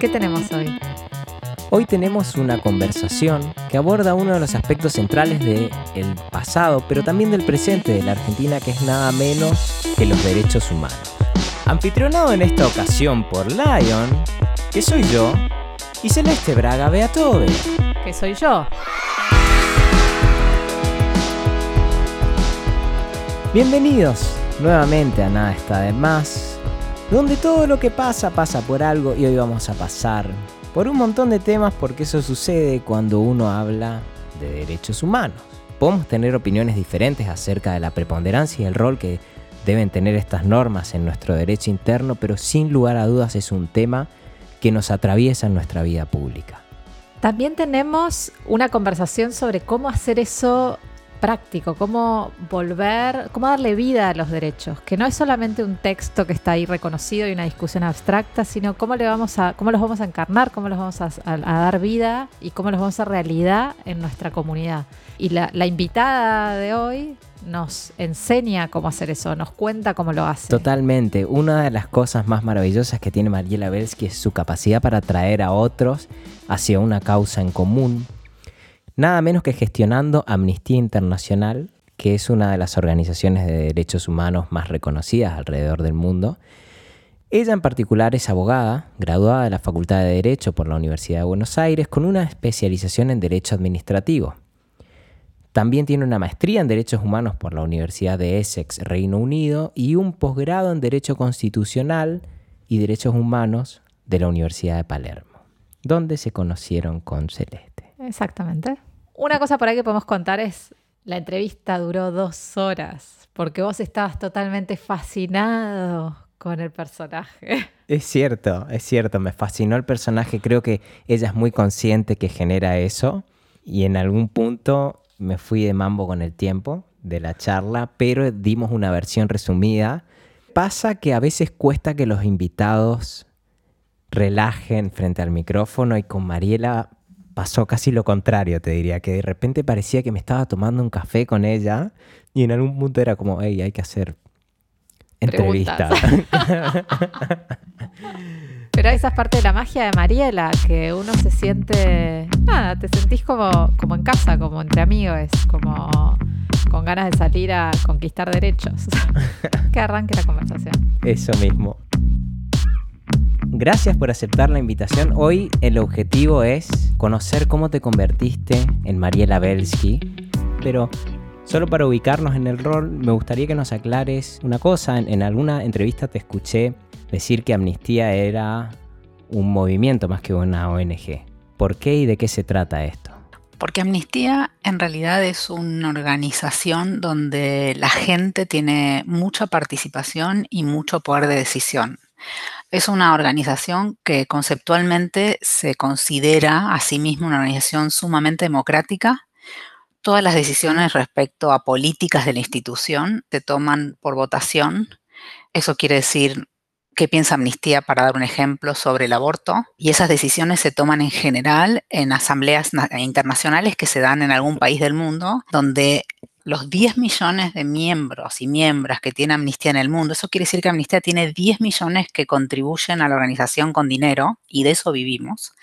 ¿Qué tenemos hoy? Hoy tenemos una conversación que aborda uno de los aspectos centrales del pasado, pero también del presente de la Argentina, que es nada menos que los derechos humanos. Anfitrionado en esta ocasión por Lion, que soy yo, y Celeste Braga Beatove, que soy yo. Bienvenidos nuevamente a Nada está de más, donde todo lo que pasa pasa por algo y hoy vamos a pasar por un montón de temas porque eso sucede cuando uno habla de derechos humanos. Podemos tener opiniones diferentes acerca de la preponderancia y el rol que deben tener estas normas en nuestro derecho interno, pero sin lugar a dudas es un tema que nos atraviesa en nuestra vida pública. También tenemos una conversación sobre cómo hacer eso práctico, cómo volver, cómo darle vida a los derechos, que no es solamente un texto que está ahí reconocido y una discusión abstracta, sino cómo le vamos a, cómo los vamos a encarnar, cómo los vamos a, dar vida y cómo los vamos a realidad en nuestra comunidad. Y la, invitada de hoy nos enseña cómo hacer eso, nos cuenta cómo lo hace. Totalmente. Una de las cosas más maravillosas que tiene Mariela Belsky es su capacidad para atraer a otros hacia una causa en común, nada menos que gestionando Amnistía Internacional, que es una de las organizaciones de derechos humanos más reconocidas alrededor del mundo. Ella en particular es abogada, graduada de la Facultad de Derecho por la Universidad de Buenos Aires, con una especialización en Derecho Administrativo. También tiene una maestría en Derechos Humanos por la Universidad de Essex, Reino Unido, y un posgrado en Derecho Constitucional y Derechos Humanos de la Universidad de Palermo, donde se conocieron con Celeste. Exactamente. Una cosa por ahí que podemos contar es, la entrevista duró dos horas, porque vos estabas totalmente fascinado con el personaje. Es cierto, es cierto, me fascinó el personaje, creo que ella es muy consciente que genera eso y en algún punto me fui de mambo con el tiempo de la charla, pero dimos una versión resumida. Pasa que a veces cuesta que los invitados relajen frente al micrófono y con Mariela pasó casi lo contrario, te diría, que de repente parecía que me estaba tomando un café con ella y en algún punto era como, hey, hay que hacer entrevista. Pero esa es parte de la magia de Mariela, que uno se siente, nada, te sentís como, como en casa, como entre amigos, como con ganas de salir a conquistar derechos. que arranque la conversación. Eso mismo. Gracias por aceptar la invitación. Hoy el objetivo es conocer cómo te convertiste en Mariela Belsky, pero solo para ubicarnos en el rol, me gustaría que nos aclares una cosa. En, alguna entrevista te escuché decir que Amnistía era un movimiento más que una ONG. ¿Por qué y de qué se trata esto? Porque Amnistía en realidad es una organización donde la gente tiene mucha participación y mucho poder de decisión. Es una organización que conceptualmente se considera a sí misma una organización sumamente democrática. Todas las decisiones respecto a políticas de la institución se toman por votación. Eso quiere decir qué piensa Amnistía, para dar un ejemplo, sobre el aborto. Y esas decisiones se toman en general en asambleas internacionales que se dan en algún país del mundo, donde los 10 millones de miembros y miembros que tiene Amnistía en el mundo, eso quiere decir que Amnistía tiene 10 millones que contribuyen a la organización con dinero y de eso vivimos.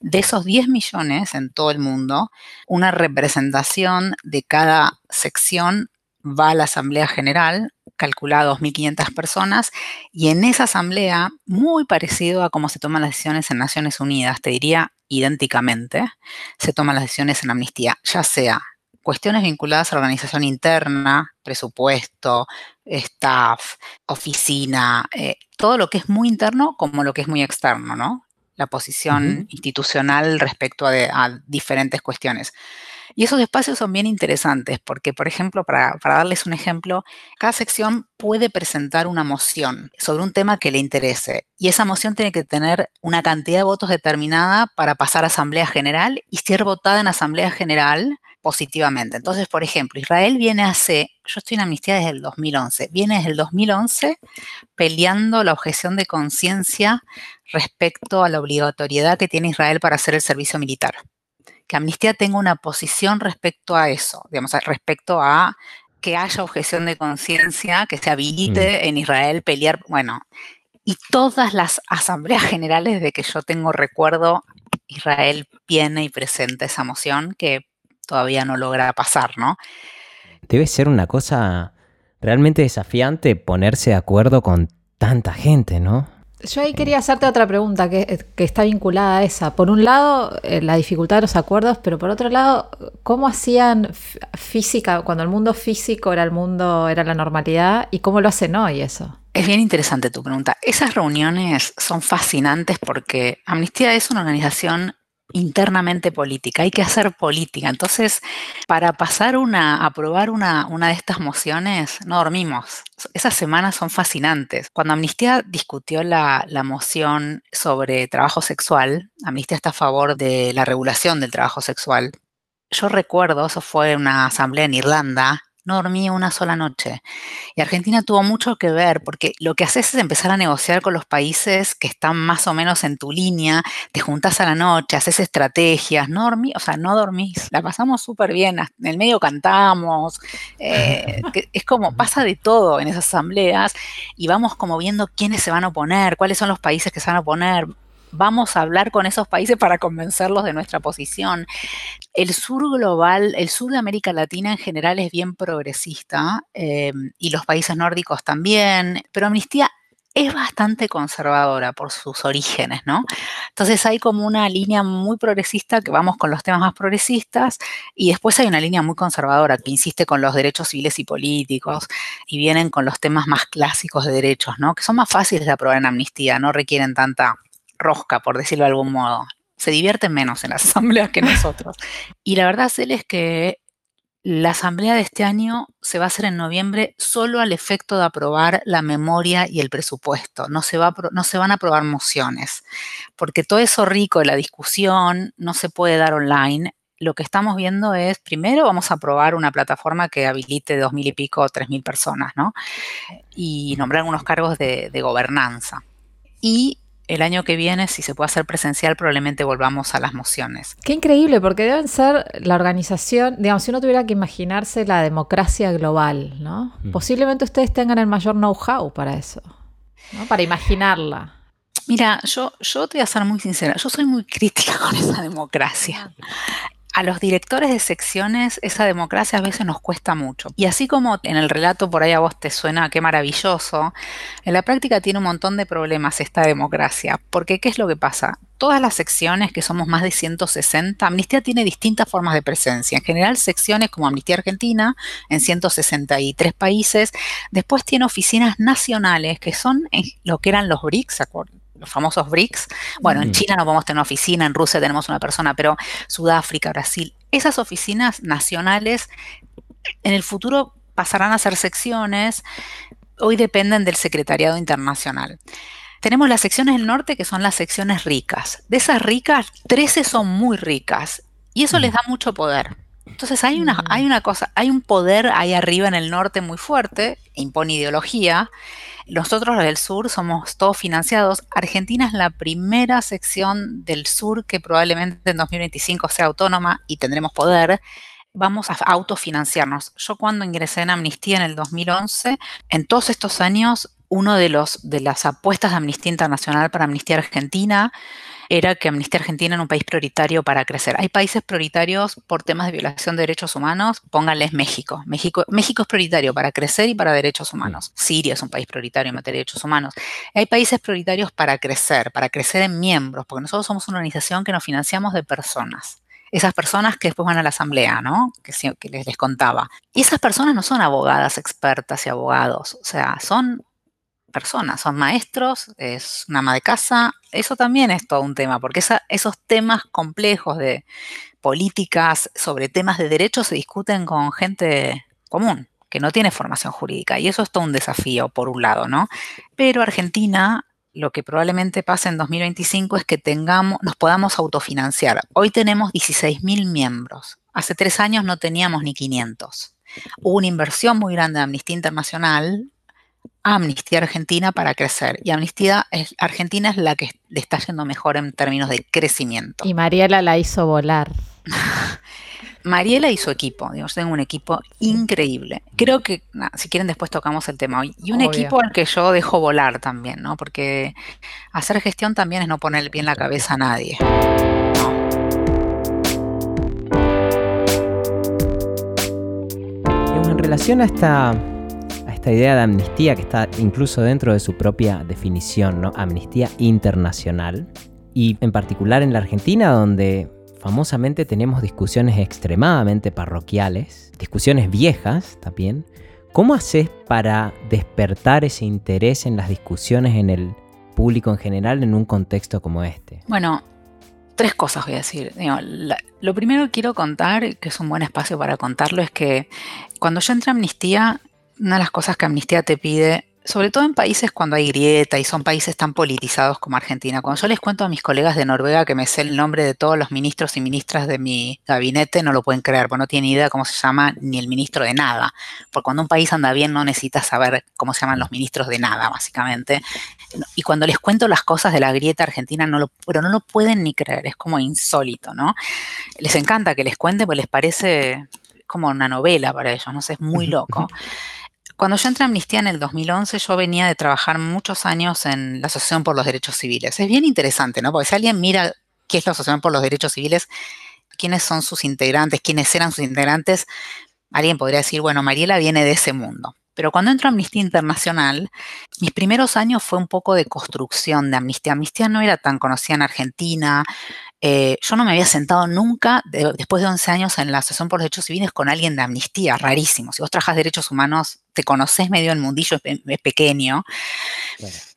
De esos 10 millones en todo el mundo, una representación de cada sección va a la Asamblea General, calculada 2.500 personas, y en esa asamblea, muy parecido a cómo se toman las decisiones en Naciones Unidas, te diría idénticamente, se toman las decisiones en amnistía, ya sea cuestiones vinculadas a la organización interna, presupuesto, staff, oficina, eh, todo lo que es muy interno como lo que es muy externo, ¿no? La posición institucional respecto a, diferentes cuestiones. Y esos espacios son bien interesantes porque, por ejemplo, para, para, darles un ejemplo, cada sección puede presentar una moción sobre un tema que le interese y esa moción tiene que tener una cantidad de votos determinada para pasar a Asamblea General y ser votada en Asamblea General positivamente. Entonces, por ejemplo, Israel viene hace, yo estoy en amnistía desde el 2011, viene desde el 2011 peleando la objeción de conciencia respecto a la obligatoriedad que tiene Israel para hacer el servicio militar. Que Amnistía tenga una posición respecto a eso, digamos, respecto a que haya objeción de conciencia, que se habilite mm. en Israel pelear, bueno, Y todas las asambleas generales de que yo tengo recuerdo, Israel viene y presenta esa moción que todavía no logra pasar, ¿no? Debe ser una cosa realmente desafiante ponerse de acuerdo con tanta gente, ¿no? Yo ahí quería hacerte otra pregunta que, está vinculada a esa. Por un lado, eh, la dificultad de los acuerdos, pero por otro lado, ¿cómo hacían física, cuando el mundo físico era el mundo, era la normalidad, y cómo lo hacen hoy eso? Es bien interesante tu pregunta. Esas reuniones son fascinantes porque Amnistía es una organización internamente política, hay que hacer política. Entonces, para pasar una, aprobar una, una de estas mociones, no dormimos. Esas semanas son fascinantes. Cuando Amnistía discutió la, la moción sobre trabajo sexual, Amnistía está a favor de la regulación del trabajo sexual. Yo recuerdo, eso fue una asamblea en Irlanda, no dormí una sola noche. Y Argentina tuvo mucho que ver porque lo que haces es empezar a negociar con los países que están más o menos en tu línea, te juntas a la noche, haces estrategias, no dormí, o sea, no dormís, la pasamos súper bien, en el medio cantamos, eh, es como pasa de todo en esas asambleas y vamos como viendo quiénes se van a oponer, cuáles son los países que se van a oponer, vamos a hablar con esos países para convencerlos de nuestra posición. El sur global, el sur de América Latina en general es bien progresista eh, y los países nórdicos también, pero Amnistía es bastante conservadora por sus orígenes, ¿no? Entonces hay como una línea muy progresista que vamos con los temas más progresistas y después hay una línea muy conservadora que insiste con los derechos civiles y políticos y vienen con los temas más clásicos de derechos, ¿no? Que son más fáciles de aprobar en amnistía, no requieren tanta rosca, por decirlo de algún modo. Se divierten menos en las asambleas que nosotros. Y la verdad, es que la asamblea de este año se va a hacer en noviembre solo al efecto de aprobar la memoria y el presupuesto. No se, va no se van a aprobar mociones, porque todo eso rico de la discusión no se puede dar online. Lo que estamos viendo es, primero vamos a aprobar una plataforma que habilite dos mil y pico, tres mil personas, ¿no? Y nombrar unos cargos de, de gobernanza. Y el año que viene, si se puede hacer presencial, probablemente volvamos a las mociones. Qué increíble, porque deben ser la organización, digamos, si uno tuviera que imaginarse la democracia global, ¿no? Mm. Posiblemente ustedes tengan el mayor know-how para eso, ¿no? Para imaginarla. Mira, yo, yo te voy a ser muy sincera, yo soy muy crítica con esa democracia a los directores de secciones esa democracia a veces nos cuesta mucho. Y así como en el relato por ahí a vos te suena qué maravilloso, en la práctica tiene un montón de problemas esta democracia. Porque ¿qué es lo que pasa? Todas las secciones, que somos más de 160, Amnistía tiene distintas formas de presencia. En general, secciones como Amnistía Argentina, en 163 países. Después tiene oficinas nacionales, que son lo que eran los BRICS, los famosos BRICS. Bueno, en China no podemos tener una oficina, en Rusia tenemos una persona, pero Sudáfrica, Brasil, esas oficinas nacionales en el futuro pasarán a ser secciones, hoy dependen del Secretariado Internacional. Tenemos las secciones del norte que son las secciones ricas. De esas ricas, 13 son muy ricas y eso les da mucho poder. Entonces hay una, hay una cosa, hay un poder ahí arriba en el norte muy fuerte, impone ideología, nosotros los del sur somos todos financiados. Argentina es la primera sección del sur que probablemente en 2025 sea autónoma y tendremos poder. Vamos a autofinanciarnos. Yo cuando ingresé en Amnistía en el 2011, en todos estos años, uno de los de las apuestas de Amnistía Internacional para Amnistía Argentina era que Amnistía Argentina era un país prioritario para crecer. Hay países prioritarios por temas de violación de derechos humanos, pónganles México. México. México es prioritario para crecer y para derechos humanos. Siria es un país prioritario en materia de derechos humanos. Hay países prioritarios para crecer, para crecer en miembros, porque nosotros somos una organización que nos financiamos de personas esas personas que después van a la asamblea, ¿no? Que, que les, les, contaba. Y esas personas no son abogadas expertas y abogados, o sea, son personas, son maestros, es una ama de casa, eso también es todo un tema, porque esos temas complejos de políticas sobre temas de derechos se discuten con gente común, que no tiene formación jurídica, y eso es todo un desafío, por un lado, ¿no? Pero Argentina, lo que probablemente pase en 2025 es que tengamos, nos podamos autofinanciar. Hoy tenemos 16.000 miembros, hace tres años no teníamos ni 500. Hubo una inversión muy grande de Amnistía Internacional Amnistía Argentina para crecer. Y Amnistía Argentina es la que le está yendo mejor en términos de crecimiento. Y Mariela la hizo volar. Mariela y su equipo, digamos, tengo un equipo increíble. Creo que, si quieren, después tocamos el tema hoy. Y un equipo al que yo dejo volar también, ¿no? Porque hacer gestión también es no poner bien la cabeza a nadie. En relación a esta, esta idea de amnistía que está incluso dentro de su propia definición, ¿no? Amnistía internacional, y en particular en la Argentina, donde famosamente tenemos discusiones extremadamente parroquiales, discusiones viejas también. ¿Cómo haces para despertar ese interés en las discusiones en el público en general en un contexto como este? Bueno, tres cosas voy a decir. lo primero que quiero contar, que es un buen espacio para contarlo, es que cuando yo entré a Amnistía, una de las cosas que Amnistía te pide sobre todo en países cuando hay grieta y son países tan politizados como Argentina. Cuando yo les cuento a mis colegas de Noruega que me sé el nombre de todos los ministros y ministras de mi gabinete, no lo pueden creer, porque no tienen idea cómo se llama ni el ministro de nada. Porque cuando un país anda bien no necesita saber cómo se llaman los ministros de nada, básicamente. Y cuando les cuento las cosas de la grieta argentina, no lo, pero no lo pueden ni creer, es como insólito, ¿no? Les encanta que les cuente, porque les parece como una novela para ellos, no sé, es muy loco. Cuando yo entré a Amnistía en el 2011, yo venía de trabajar muchos años en la Asociación por los Derechos Civiles. Es bien interesante, ¿no? Porque si alguien mira qué es la Asociación por los Derechos Civiles, quiénes son sus integrantes, quiénes eran sus integrantes, alguien podría decir, bueno, Mariela viene de ese mundo. Pero cuando entro a Amnistía Internacional, mis primeros años fue un poco de construcción de Amnistía. Amnistía no era tan conocida en Argentina, eh, yo no me había sentado nunca, después de 11 años en la Asociación por los Derechos Civiles, con alguien de amnistía, rarísimo. Si vos trabajas derechos humanos, te conocés medio el mundillo, es, pequeño.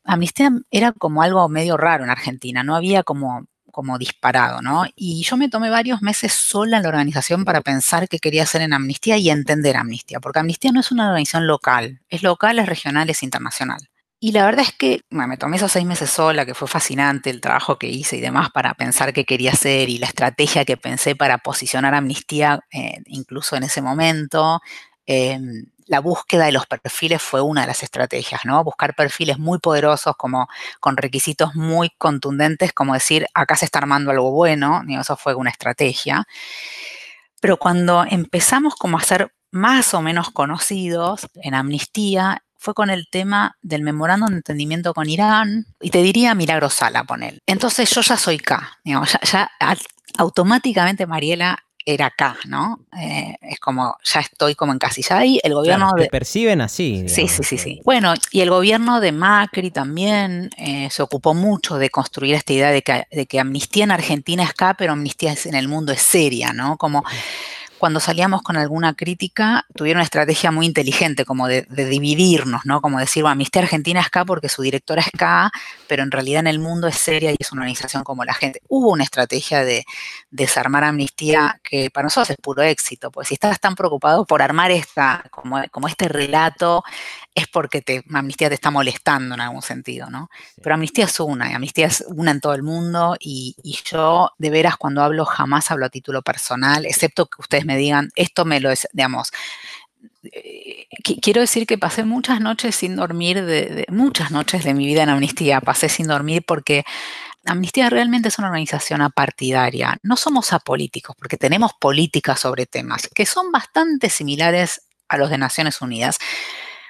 Amnistía era como algo medio raro en Argentina, no había como como disparado, ¿no? Y yo me tomé varios meses sola en la organización para pensar qué quería hacer en Amnistía y entender Amnistía, porque Amnistía no es una organización local, es local, es regional, es internacional. Y la verdad es que me tomé esos seis meses sola, que fue fascinante el trabajo que hice y demás para pensar qué quería hacer y la estrategia que pensé para posicionar Amnistía eh, incluso en ese momento. Em, la búsqueda de los perfiles fue una de las estrategias, ¿no? Buscar perfiles muy poderosos, como con requisitos muy contundentes, como decir, acá se está armando algo bueno, eso fue una estrategia. Pero cuando empezamos como a ser más o menos conocidos en Amnistía, fue con el tema del memorándum de entendimiento con Irán, y te diría Milagro Sala, poner. Entonces yo ya soy K, ya, automáticamente Mariela era K, ¿no? Eh, es como, ya estoy como encasillada ahí, el gobierno de... perciben así. Sí, sí, sí, sí. Bueno, y el gobierno de Macri también eh, se ocupó mucho de construir esta idea de que, de que amnistía en Argentina es K, pero amnistía en el mundo es seria, ¿no? Como cuando salíamos con alguna crítica, tuvieron una estrategia muy inteligente, como de, dividirnos, ¿no? Como decir, bueno, Amnistía Argentina es acá porque su directora es acá, pero en realidad en el mundo es seria y es una organización como la gente. Hubo una estrategia de desarmar Amnistía que para nosotros es puro éxito, porque si estás tan preocupado por armar esta, como, como este relato es porque te, Amnistía te está molestando en algún sentido, ¿no? Pero Amnistía es una, y Amnistía es una en todo el mundo, y, yo de veras cuando hablo jamás hablo a título personal, excepto que ustedes me digan, esto me lo es, digamos, eh, quiero decir que pasé muchas noches sin dormir, de, muchas noches de mi vida en Amnistía, pasé sin dormir porque Amnistía realmente es una organización apartidaria. No somos apolíticos porque tenemos políticas sobre temas que son bastante similares a los de Naciones Unidas.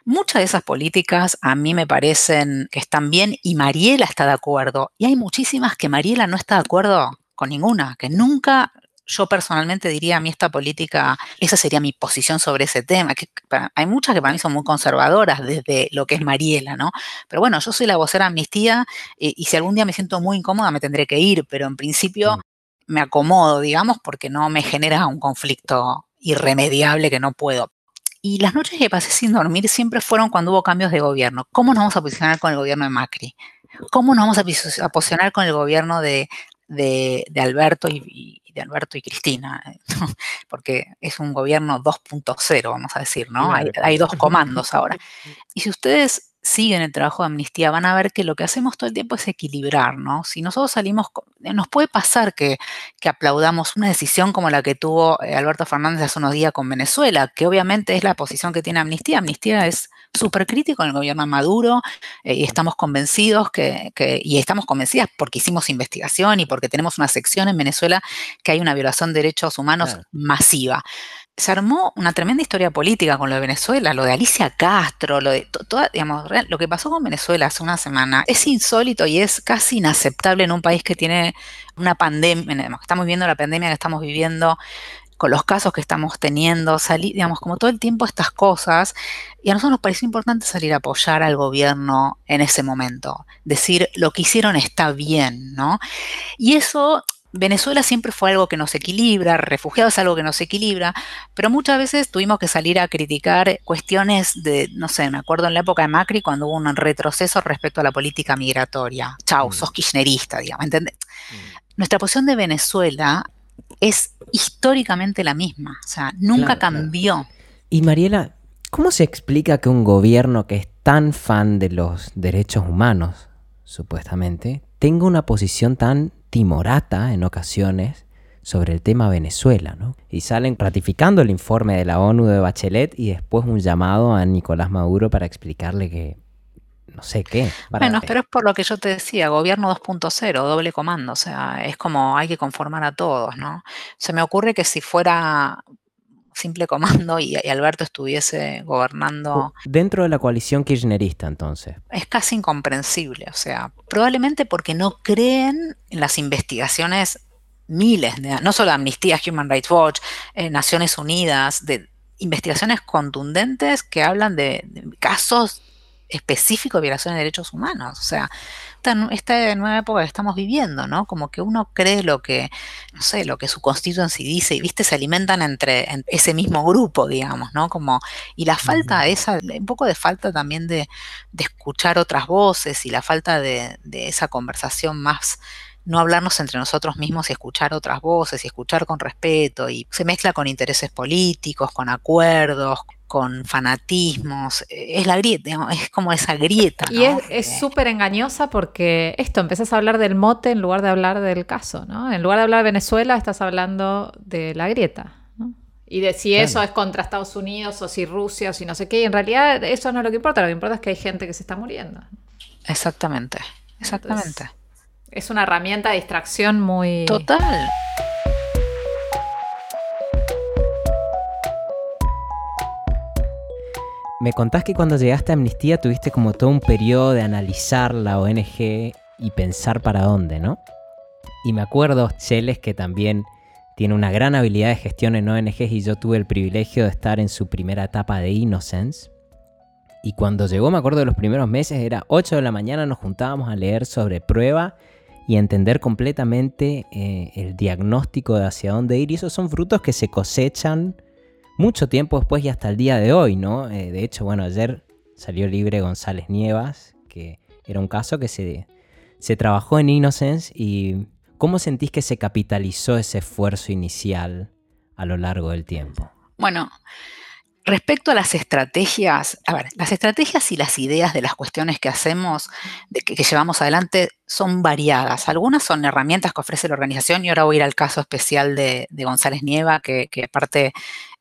Muchas de esas políticas a mí me parecen que están bien y Mariela está de acuerdo. Y hay muchísimas que Mariela no está de acuerdo con ninguna, que nunca yo personalmente diría a mí esta política, esa sería mi posición sobre ese tema. Que hay muchas que para mí son muy conservadoras desde lo que es Mariela, ¿no? Pero bueno, yo soy la vocera de amnistía y, y si algún día me siento muy incómoda me tendré que ir, pero en principio mm. me acomodo, digamos, porque no me genera un conflicto irremediable que no puedo. Y las noches que pasé sin dormir siempre fueron cuando hubo cambios de gobierno. ¿Cómo nos vamos a posicionar con el gobierno de Macri? ¿Cómo nos vamos a posicionar con el gobierno de, Alberto y, de Alberto y Cristina? Porque es un gobierno 2.0, vamos a decir, ¿no? Hay, hay dos comandos ahora. Y si ustedes siguen el trabajo de amnistía van a ver que lo que hacemos todo el tiempo es equilibrar, ¿no? Si nosotros salimos, eh, nos puede pasar que, aplaudamos una decisión como la que tuvo eh, Alberto Fernández hace unos días con Venezuela, que obviamente es la posición que tiene amnistía. Amnistía es súper crítico en el gobierno de Maduro eh, y estamos convencidos que, y estamos convencidas porque hicimos investigación y porque tenemos una sección en Venezuela que hay una violación de derechos humanos masiva. Se armó una tremenda historia política con lo de Venezuela, lo de Alicia Castro, lo de toda, digamos, lo que pasó con Venezuela hace una semana es insólito y es casi inaceptable en un país que tiene una pandemia, estamos viviendo la pandemia que estamos viviendo, con los casos que estamos teniendo, salir, digamos, como todo el tiempo estas cosas, y a nosotros nos pareció importante salir a apoyar al gobierno en ese momento, decir lo que hicieron está bien, ¿no? Y eso, Venezuela siempre fue algo que nos equilibra, refugiados es algo que nos equilibra, pero muchas veces tuvimos que salir a criticar cuestiones de, no sé, me acuerdo en la época de Macri cuando hubo un retroceso respecto a la política migratoria. Chau, mm. sos kirchnerista, digamos, ¿entendés? Mm. Nuestra posición de Venezuela es históricamente la misma, o sea, nunca cambió. Y Mariela, ¿cómo se explica que un gobierno que es tan fan de los derechos humanos, supuestamente, tenga una posición tan timorata en ocasiones sobre el tema Venezuela, ¿no? Y salen ratificando el informe de la ONU de Bachelet y después un llamado a Nicolás Maduro para explicarle que no sé qué. Bueno, pero es por lo que yo te decía, gobierno 2.0, doble comando, o sea, es como hay que conformar a todos, ¿no? Se me ocurre que si fuera simple comando y, Alberto estuviese gobernando... Dentro de la coalición kirchnerista, entonces. Es casi incomprensible, o sea, probablemente porque no creen en las investigaciones miles, de, no solo Amnistía, Human Rights Watch, eh, Naciones Unidas, de investigaciones contundentes que hablan de, de casos específico de violación de derechos humanos. O sea, esta, esta, nueva época que estamos viviendo, ¿no? Como que uno cree lo que, no sé, lo que su constituency dice y, viste, se alimentan entre ese mismo grupo, digamos, ¿no? Como, y la falta esa, un poco de falta también de, escuchar otras voces y la falta de, de esa conversación más no hablarnos entre nosotros mismos y escuchar otras voces y escuchar con respeto y se mezcla con intereses políticos, con acuerdos, con fanatismos, eh, es la grieta, es como esa grieta. Y es súper engañosa porque esto, empezás a hablar del mote en lugar de hablar del caso, ¿no? En lugar de hablar de Venezuela, estás hablando de la grieta, ¿no? Y de si eso es contra Estados Unidos o si Rusia o si no sé qué, y en realidad eso no es lo que importa, lo que importa es que hay gente que se está muriendo. Exactamente, exactamente. Es una herramienta de distracción muy... Total. Me contás que cuando llegaste a Amnistía tuviste como todo un periodo de analizar la ONG y pensar para dónde, ¿no? Y me acuerdo, Cheles, que también tiene una gran habilidad de gestión en ONGs y yo tuve el privilegio de estar en su primera etapa de Innocence. Y cuando llegó, me acuerdo de los primeros meses, era 8 de la mañana, nos juntábamos a leer sobre prueba y entender completamente eh, el diagnóstico de hacia dónde ir. Y esos son frutos que se cosechan mucho tiempo después y hasta el día de hoy, ¿no? Eh, de hecho, bueno, ayer salió libre González Nievas, que era un caso que se, se trabajó en Innocence y ¿cómo sentís que se capitalizó ese esfuerzo inicial a lo largo del tiempo? Bueno, Respecto a las estrategias, a ver, las estrategias y las ideas de las cuestiones que hacemos, que, llevamos adelante, son variadas. Algunas son herramientas que ofrece la organización y ahora voy a ir al caso especial de, González Nieva, que, aparte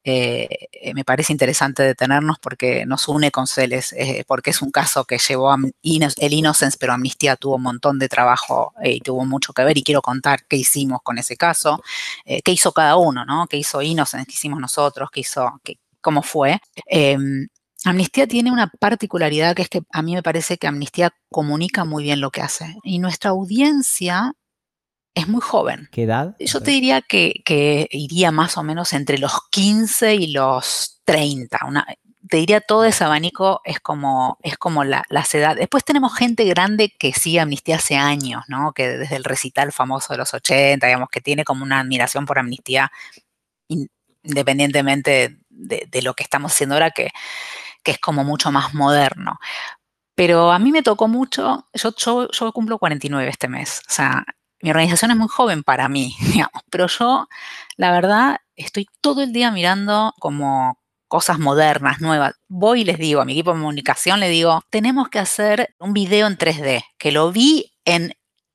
eh, me parece interesante detenernos porque nos une con Celes, eh, porque es un caso que llevó a el Innocence, pero Amnistía tuvo un montón de trabajo eh, y tuvo mucho que ver y quiero contar qué hicimos con ese caso, qué hizo cada uno, ¿no? ¿Qué hizo Innocence, qué hicimos nosotros, qué hizo, qué, cómo fue. Em, Amnistía tiene una particularidad que es que a mí me parece que Amnistía comunica muy bien lo que hace. Y nuestra audiencia es muy joven. ¿Qué edad? Yo te diría que, iría más o menos entre los 15 y los 30. te diría todo ese abanico es como, es como la, las edades. Después tenemos gente grande que sigue Amnistía hace años, ¿no? Que desde el recital famoso de los 80, digamos, que tiene como una admiración por Amnistía independientemente de, lo que estamos haciendo ahora, que, es como mucho más moderno. Pero a mí me tocó mucho, yo, yo, yo, cumplo 49 este mes, o sea, mi organización es muy joven para mí, digamos, pero yo, la verdad, estoy todo el día mirando como cosas modernas, nuevas. Voy y les digo a mi equipo de comunicación, le digo, tenemos que hacer un video en 3D, que lo vi en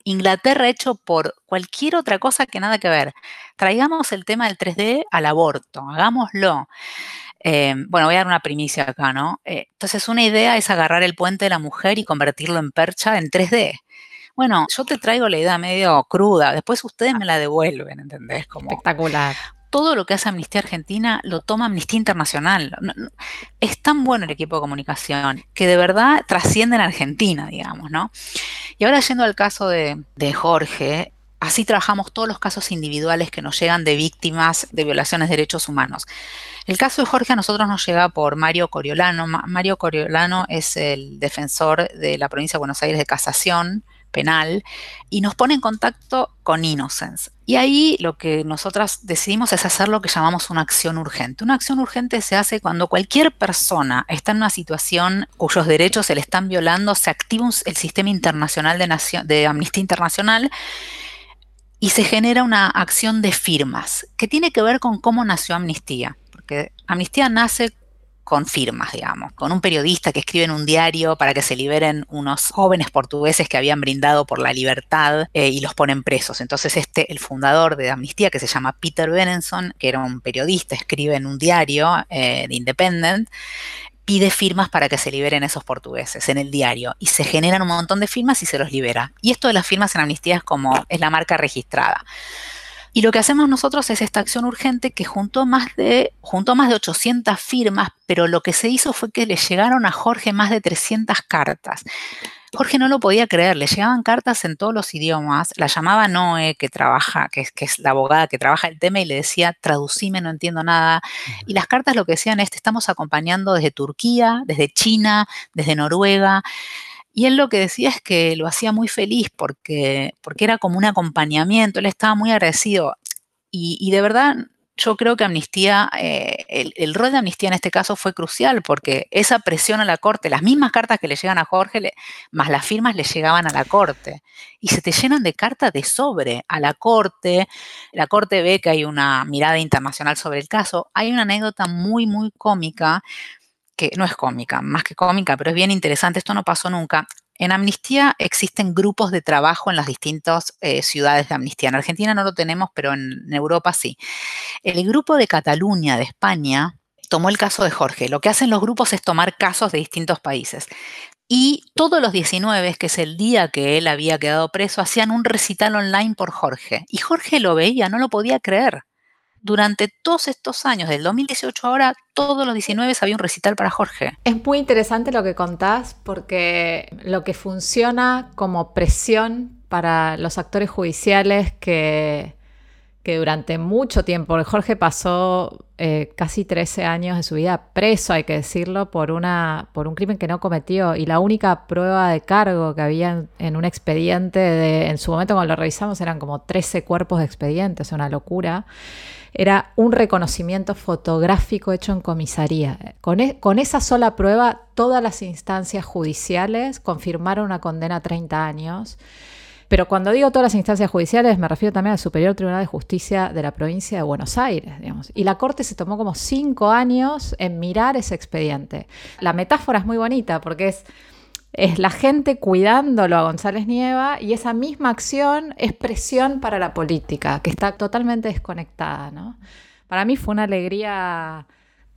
Inglaterra hecho por cualquier otra cosa que nada que ver. Traigamos el tema del 3D al aborto, hagámoslo. Eh, bueno, voy a dar una primicia acá, ¿no? Eh, entonces, una idea es agarrar el puente de la mujer y convertirlo en percha en 3D. Bueno, yo te traigo la idea medio cruda, después ustedes me la devuelven, ¿entendés? Como, Espectacular todo lo que hace Amnistía Argentina lo toma Amnistía Internacional. Es tan bueno el equipo de comunicación que de verdad trasciende en Argentina, digamos, ¿no? Y ahora yendo al caso de, Jorge, así trabajamos todos los casos individuales que nos llegan de víctimas de violaciones de derechos humanos. El caso de Jorge a nosotros nos llega por Mario Coriolano. Mario Coriolano es el defensor de la provincia de Buenos Aires de Casación, penal y nos pone en contacto con Innocence. Y ahí lo que nosotras decidimos es hacer lo que llamamos una acción urgente. Una acción urgente se hace cuando cualquier persona está en una situación cuyos derechos se le están violando, se activa el sistema internacional de, de Amnistía Internacional y se genera una acción de firmas que tiene que ver con cómo nació Amnistía. Porque Amnistía nace con firmas, digamos, con un periodista que escribe en un diario para que se liberen unos jóvenes portugueses que habían brindado por la libertad eh, y los ponen presos. Entonces este, el fundador de Amnistía, que se llama Peter Benenson, que era un periodista, escribe en un diario eh, de Independent, pide firmas para que se liberen esos portugueses en el diario y se generan un montón de firmas y se los libera. Y esto de las firmas en amnistía es como es la marca registrada. Y lo que hacemos nosotros es esta acción urgente que juntó más de, juntó más de 800 firmas, pero lo que se hizo fue que le llegaron a Jorge más de 300 cartas. Jorge no lo podía creer, le llegaban cartas en todos los idiomas, la llamaba Noé, que trabaja, que es, que es la abogada que trabaja el tema, y le decía, traducime, no entiendo nada. Y las cartas lo que decían es, te estamos acompañando desde Turquía, desde China, desde Noruega. Y él lo que decía es que lo hacía muy feliz porque, porque era como un acompañamiento, él estaba muy agradecido. Y, de verdad, yo creo que Amnistía, eh, el, rol de Amnistía en este caso fue crucial porque esa presión a la Corte, las mismas cartas que le llegan a Jorge, más las firmas le llegaban a la Corte. Y se te llenan de cartas de sobre a la Corte. La Corte ve que hay una mirada internacional sobre el caso. Hay una anécdota muy, muy cómica que no es cómica, más que cómica, pero es bien interesante, esto no pasó nunca. En Amnistía existen grupos de trabajo en las distintas eh, ciudades de Amnistía. En Argentina no lo tenemos, pero en, Europa sí. El grupo de Cataluña, de España, tomó el caso de Jorge. Lo que hacen los grupos es tomar casos de distintos países. Y todos los 19, que es el día que él había quedado preso, hacían un recital online por Jorge. Y Jorge lo veía, no lo podía creer durante todos estos años, del 2018 ahora, todos los 19 había un recital para Jorge. Es muy interesante lo que contás porque lo que funciona como presión para los actores judiciales que, que durante mucho tiempo, Jorge pasó eh, casi 13 años de su vida preso, hay que decirlo, por, un crimen que no cometió y la única prueba de cargo que había en, un expediente, de, en su momento cuando lo revisamos eran como 13 cuerpos de expediente, es una locura era un reconocimiento fotográfico hecho en comisaría. Con, e, con, esa sola prueba, todas las instancias judiciales confirmaron una condena a 30 años. Pero cuando digo todas las instancias judiciales, me refiero también al Superior Tribunal de Justicia de la provincia de Buenos Aires. Y la Corte se tomó como cinco años en mirar ese expediente. La metáfora es muy bonita porque es es la gente cuidándolo a González Nieva y esa misma acción es presión para la política, que está totalmente desconectada. ¿no? Para mí fue una alegría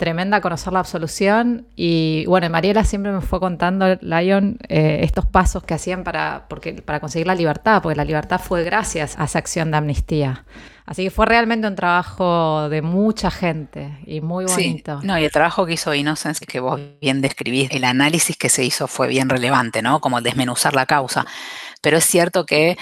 tremenda conocer la absolución y bueno, Mariela siempre me fue contando, Lion, eh, estos pasos que hacían para, porque, para conseguir la libertad, porque la libertad fue gracias a esa acción de amnistía. Así que fue realmente un trabajo de mucha gente y muy bonito. no, y el trabajo que hizo Innocence, que vos bien describís, el análisis que se hizo fue bien relevante, ¿no? Como desmenuzar la causa. Pero es cierto que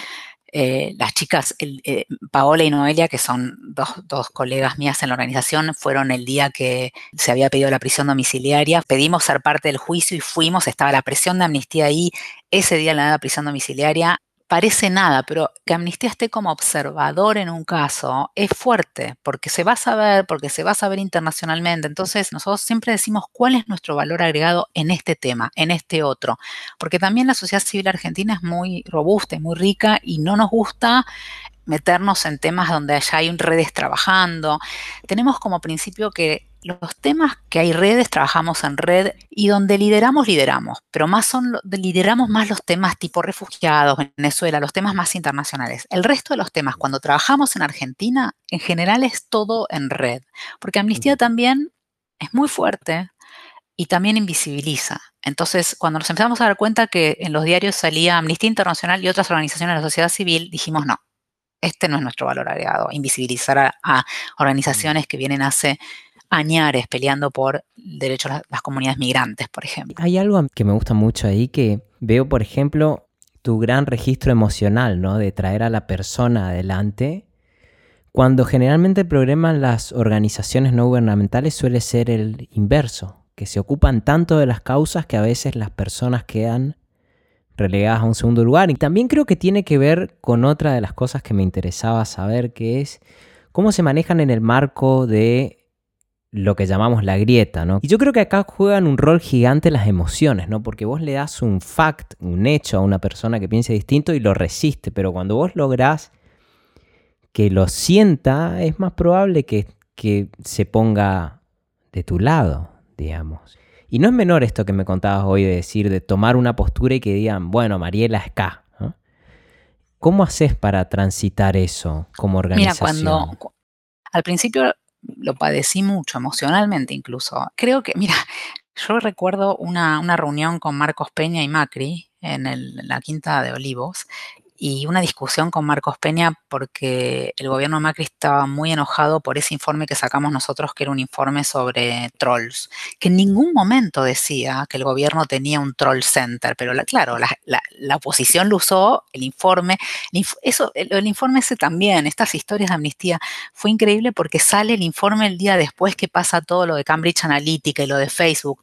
eh, las chicas, eh, Paola y Noelia, que son dos, dos, colegas mías en la organización, fueron el día que se había pedido la prisión domiciliaria. Pedimos ser parte del juicio y fuimos, estaba la presión de amnistía ahí. Ese día la prisión domiciliaria parece nada, pero que Amnistía esté como observador en un caso es fuerte, porque se va a saber, porque se va a saber internacionalmente. Entonces, nosotros siempre decimos cuál es nuestro valor agregado en este tema, en este otro, porque también la sociedad civil argentina es muy robusta y muy rica y no nos gusta meternos en temas donde ya hay redes trabajando. Tenemos como principio que los temas que hay redes, trabajamos en red y donde lideramos, lideramos, pero más son, lideramos más los temas tipo refugiados, Venezuela, los temas más internacionales. El resto de los temas, cuando trabajamos en Argentina, en general es todo en red, porque Amnistía también es muy fuerte y también invisibiliza. Entonces, cuando nos empezamos a dar cuenta que en los diarios salía Amnistía Internacional y otras organizaciones de la sociedad civil, dijimos no, este no es nuestro valor agregado, invisibilizar a, organizaciones que vienen hace añares peleando por derechos de las comunidades migrantes, por ejemplo. Hay algo que me gusta mucho ahí que veo, por ejemplo, tu gran registro emocional, ¿no? De traer a la persona adelante. Cuando generalmente el problema en las organizaciones no gubernamentales suele ser el inverso, que se ocupan tanto de las causas que a veces las personas quedan relegadas a un segundo lugar. Y también creo que tiene que ver con otra de las cosas que me interesaba saber, que es cómo se manejan en el marco de lo que llamamos la grieta, ¿no? Y yo creo que acá juegan un rol gigante las emociones, ¿no? Porque vos le das un fact, un hecho a una persona que piense distinto y lo resiste, pero cuando vos lográs que lo sienta, es más probable que, que se ponga de tu lado, digamos. Y no es menor esto que me contabas hoy de decir, de tomar una postura y que digan, bueno, Mariela es K. ¿Cómo haces para transitar eso como organización? Mira, cuando al principio lo padecí mucho, emocionalmente incluso. Creo que, mira, yo recuerdo una, reunión con Marcos Peña y Macri en, en la Quinta de Olivos y una discusión con Marcos Peña porque el gobierno Macri estaba muy enojado por ese informe que sacamos nosotros, que era un informe sobre trolls, que en ningún momento decía que el gobierno tenía un troll center, pero claro, la, oposición lo usó, el informe, eso, el, informe ese también, estas historias de amnistía, fue increíble porque sale el informe el día después que pasa todo lo de Cambridge Analytica y lo de Facebook.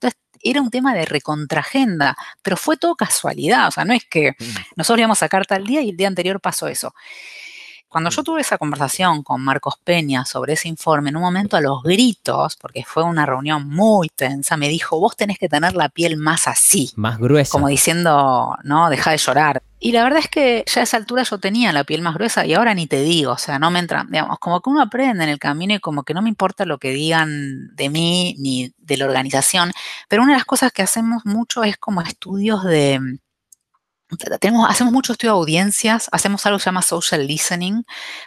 Era un tema de recontragenda, pero fue todo casualidad, o sea, no es que mm. nosotros íbamos a sacar tal día y el día anterior pasó eso. Cuando yo tuve esa conversación con Marcos Peña sobre ese informe, en un momento a los gritos, porque fue una reunión muy tensa, me dijo, vos tenés que tener la piel más así. Más gruesa. Como diciendo, no, deja de llorar. Y la verdad es que ya a esa altura yo tenía la piel más gruesa y ahora ni te digo, o sea, no me entra, digamos, como que uno aprende en el camino y como que no me importa lo que digan de mí ni de la organización, pero una de las cosas que hacemos mucho es como estudios de, hacemos mucho estudio de audiencias, hacemos algo que se llama social listening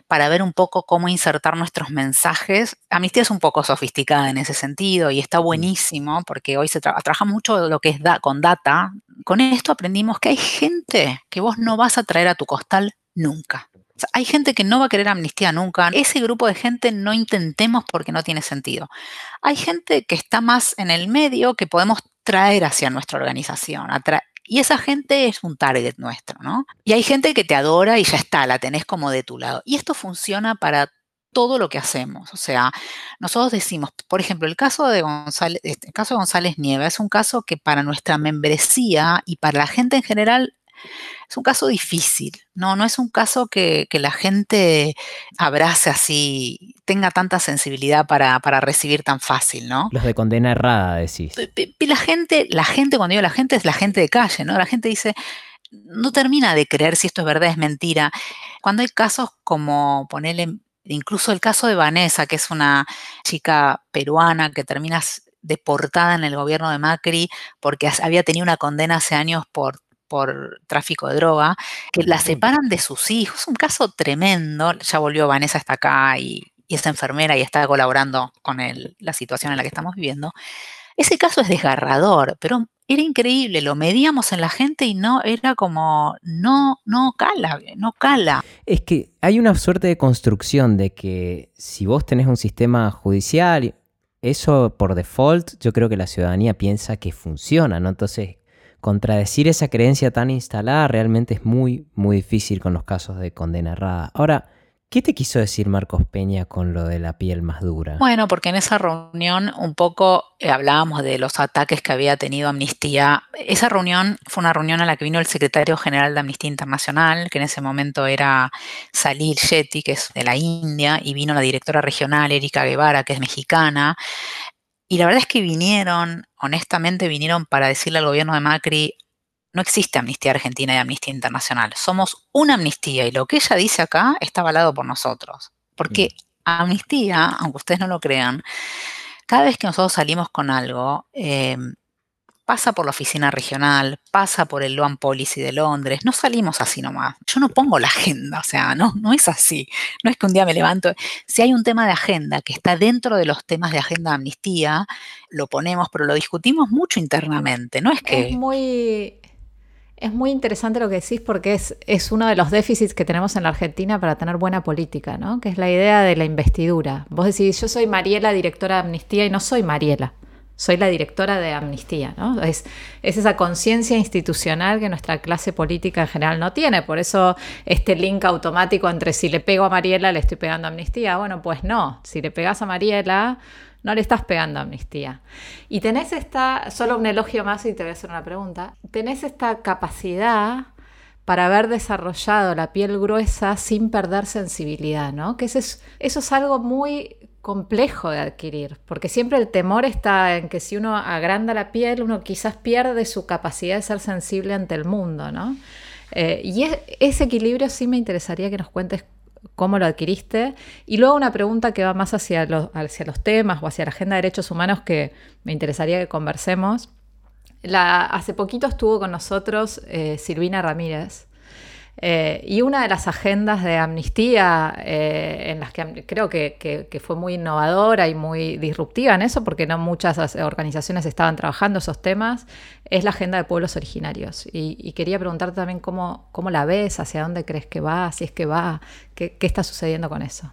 para ver un poco cómo insertar nuestros mensajes. Amnistía es un poco sofisticada en ese sentido y está mm. buenísimo porque hoy se trabaja mucho lo que es con data. Con esto aprendimos que hay gente que vos no vas a traer a tu costal nunca. hay gente que no va a querer amnistía nunca. Ese grupo de gente no intentemos porque no tiene sentido. Hay gente que está más en el medio que podemos traer hacia nuestra organización, y esa gente es un target nuestro, ¿no? Y hay gente que te adora y ya está, la tenés como de tu lado. Y esto funciona para todo lo que hacemos. O sea, nosotros decimos, por ejemplo, el caso de González, este, el caso de González Nieva es un caso que para nuestra membresía y para la gente en general es un caso difícil, ¿no? No es un caso que, la gente abrace así, tenga tanta sensibilidad para, recibir tan fácil, ¿no? Los de condena errada, decís. La gente, la gente, cuando digo la gente, es la gente de calle, ¿no? La gente dice, no termina de creer si esto es verdad, es mentira. Cuando hay casos como ponerle, incluso el caso de Vanessa, que es una chica peruana que termina deportada en el gobierno de Macri porque había tenido una condena hace años por por tráfico de droga, que la separan de sus hijos. Es un caso tremendo. Ya volvió Vanessa hasta acá y, y es enfermera y está colaborando con la situación en la que estamos viviendo. Ese caso es desgarrador, pero era increíble, lo medíamos en la gente y no, era como, no, no cala, no cala. Es que hay una suerte de construcción de que si vos tenés un sistema judicial, eso por default, yo creo que la ciudadanía piensa que funciona, ¿no? Entonces, contradecir esa creencia tan instalada realmente es muy, muy difícil con los casos de condena errada. Ahora, ¿Qué te quiso decir Marcos Peña con lo de la piel más dura? Bueno, porque en esa reunión un poco eh, hablábamos de los ataques que había tenido Amnistía. Esa reunión fue una reunión a la que vino el secretario general de Amnistía Internacional, que en ese momento era Salil Shetty, que es de la India, y vino la directora regional Erika Guevara, que es mexicana. Y la verdad es que vinieron, honestamente vinieron para decirle al gobierno de Macri, no existe amnistía argentina y amnistía internacional. Somos una amnistía y lo que ella dice acá está avalado por nosotros. Porque mm. amnistía, aunque ustedes no lo crean, cada vez que nosotros salimos con algo, em, pasa por la oficina regional, pasa por el Loan Policy de Londres, no salimos así nomás. Yo no pongo la agenda, o sea, no, no es así. No es que un día me levanto. Si hay un tema de agenda que está dentro de los temas de agenda de amnistía, lo ponemos, pero lo discutimos mucho internamente. No es que. Es muy. Es muy interesante lo que decís porque es, es uno de los déficits que tenemos en la Argentina para tener buena política, ¿no? Que es la idea de la investidura. Vos decís, yo soy Mariela, directora de Amnistía, y no soy Mariela soy la directora de Amnistía. ¿no? Es, esa conciencia institucional que nuestra clase política en general no tiene. Por eso este link automático entre si le pego a Mariela le estoy pegando a Amnistía. Bueno, pues no. Si le pegas a Mariela, no le estás pegando a Amnistía. Y tenés esta, solo un elogio más y te voy a hacer una pregunta. Tenés esta capacidad para haber desarrollado la piel gruesa sin perder sensibilidad, ¿no? Que eso es, eso es algo muy complejo de adquirir, porque siempre el temor está en que si uno agranda la piel, uno quizás pierde su capacidad de ser sensible ante el mundo, ¿no? Eh, y ese equilibrio sí me interesaría que nos cuentes cómo lo adquiriste. Y luego una pregunta que va más hacia los, hacia los temas o hacia la agenda de derechos humanos que me interesaría que conversemos. Hace poquito estuvo con nosotros eh, Silvina Ramírez, eh, y una de las agendas de amnistía eh, en las que creo que, fue muy innovadora y muy disruptiva en eso, porque no muchas organizaciones estaban trabajando esos temas, es la agenda de pueblos originarios. Y, quería preguntarte también cómo, la ves, hacia dónde crees que va, si es que va, qué, está sucediendo con eso.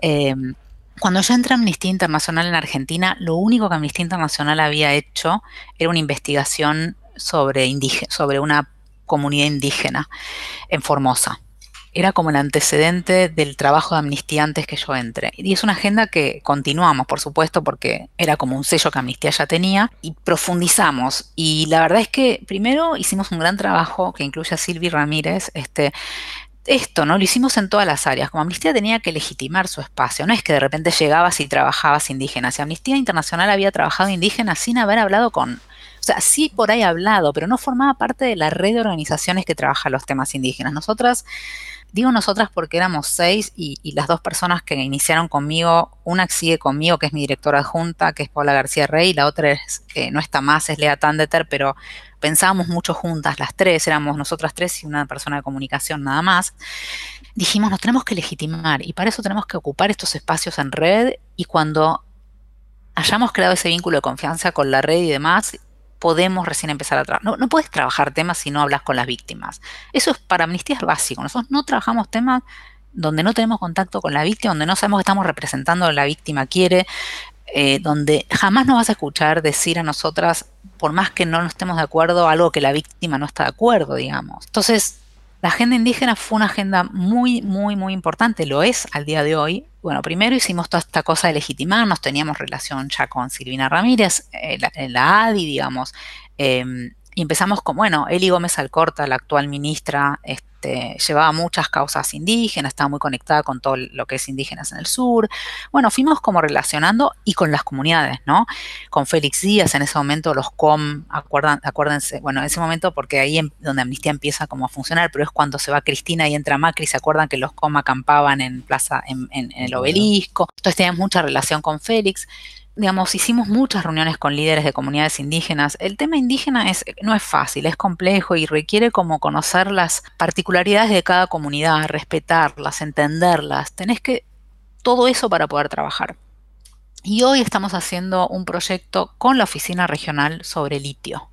Em, cuando yo entré a Amnistía Internacional en Argentina, lo único que Amnistía Internacional había hecho era una investigación sobre, sobre una comunidad indígena en Formosa. Era como el antecedente del trabajo de Amnistía antes que yo entre. Y es una agenda que continuamos, por supuesto, porque era como un sello que Amnistía ya tenía, y profundizamos. Y la verdad es que primero hicimos un gran trabajo que incluye a Silvi Ramírez, este, esto, ¿no? Lo hicimos en todas las áreas. Como Amnistía tenía que legitimar su espacio. No es que de repente llegabas y trabajabas indígenas. Y Amnistía Internacional había trabajado indígenas sin haber hablado con sea, sí por ahí hablado, pero no formaba parte de la red de organizaciones que trabaja los temas indígenas. Nosotras, digo nosotras porque éramos seis y, las dos personas que iniciaron conmigo, una sigue conmigo, que es mi directora adjunta, que es Paula García Rey, y la otra es, que no está más, es Lea Tandeter, pero pensábamos mucho juntas, las tres, éramos nosotras tres y una persona de comunicación nada más. Dijimos, nos tenemos que legitimar y para eso tenemos que ocupar estos espacios en red y cuando hayamos creado ese vínculo de confianza con la red y demás, podemos recién empezar a trabajar. No, puedes trabajar temas si no hablas con las víctimas. Eso es para amnistía es básico. Nosotros no trabajamos temas donde no tenemos contacto con la víctima, donde no sabemos que estamos representando a la víctima quiere, eh, donde jamás nos vas a escuchar decir a nosotras, por más que no estemos de acuerdo, algo que la víctima no está de acuerdo, digamos. Entonces, la agenda indígena fue una agenda muy, muy, muy importante, lo es al día de hoy. Bueno, primero hicimos toda esta cosa de legitimarnos, teníamos relación ya con Silvina Ramírez, eh, la, la, ADI, digamos, em, y empezamos con, bueno, Eli Gómez Alcorta, la actual ministra, este, llevaba muchas causas indígenas, estaba muy conectada con todo lo que es indígenas en el sur. Bueno, fuimos como relacionando y con las comunidades, ¿no? Con Félix Díaz, en ese momento los COM, acuerdan, acuérdense, bueno, en ese momento porque ahí es donde Amnistía empieza como a funcionar, pero es cuando se va Cristina y entra Macri, ¿se acuerdan que los COM acampaban en Plaza, en, en el obelisco? Entonces teníamos mucha relación con Félix digamos, hicimos muchas reuniones con líderes de comunidades indígenas. El tema indígena es, no es fácil, es complejo y requiere como conocer las particularidades de cada comunidad, respetarlas, entenderlas. Tenés que todo eso para poder trabajar. Y hoy estamos haciendo un proyecto con la oficina regional sobre litio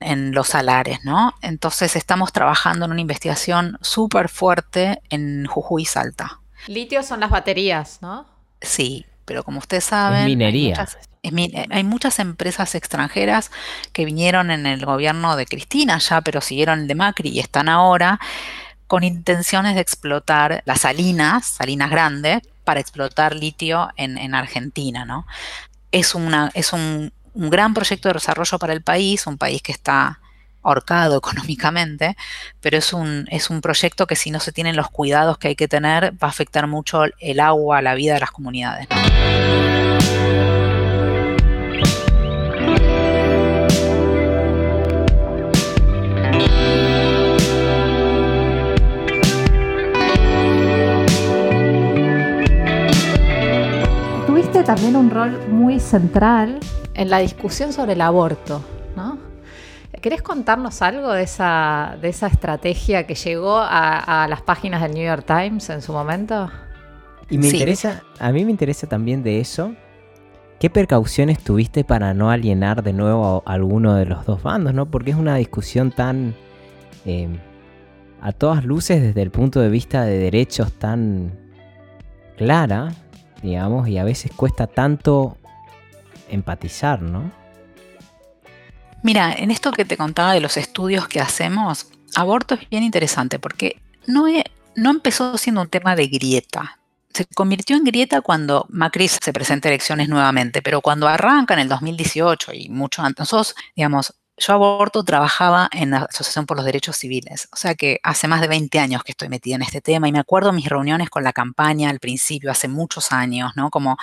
en los salares, ¿no? Entonces estamos trabajando en una investigación súper fuerte en Jujuy y Salta. Litio son las baterías, ¿no? Sí, pero como ustedes saben, minería. Hay muchas, empresas extranjeras que vinieron en el gobierno de Cristina ya, pero siguieron el de Macri y están ahora con intenciones de explotar las salinas, salinas grandes, para explotar litio en, Argentina, ¿no? Es, una, es un, un gran proyecto de desarrollo para el país, un país que está ahorcado económicamente, pero es un, es un proyecto que si no se tienen los cuidados que hay que tener va a afectar mucho el agua, la vida de las comunidades. Tuviste también un rol muy central en la discusión sobre el aborto ¿no? ¿Querés contarnos algo de esa, de esa estrategia que llegó a, las páginas del New York Times en su momento? Y me interesa, a mí me interesa también de eso. ¿Qué precauciones tuviste para no alienar de nuevo a alguno de los dos bandos, no? Porque es una discusión tan eh, a todas luces desde el punto de vista de derechos tan clara, digamos, y a veces cuesta tanto empatizar, ¿no? Mira, en esto que te contaba de los estudios que hacemos, aborto es bien interesante porque no, no empezó siendo un tema de grieta. Se convirtió en grieta cuando Macri se presenta a elecciones nuevamente, pero cuando arranca en el 2018 y mucho antes, nosotros, digamos, yo aborto trabajaba en la Asociación por los Derechos Civiles, o sea que hace más de 20 años que estoy metida en este tema y me acuerdo mis reuniones con la campaña al principio, hace muchos años, ¿no? Como,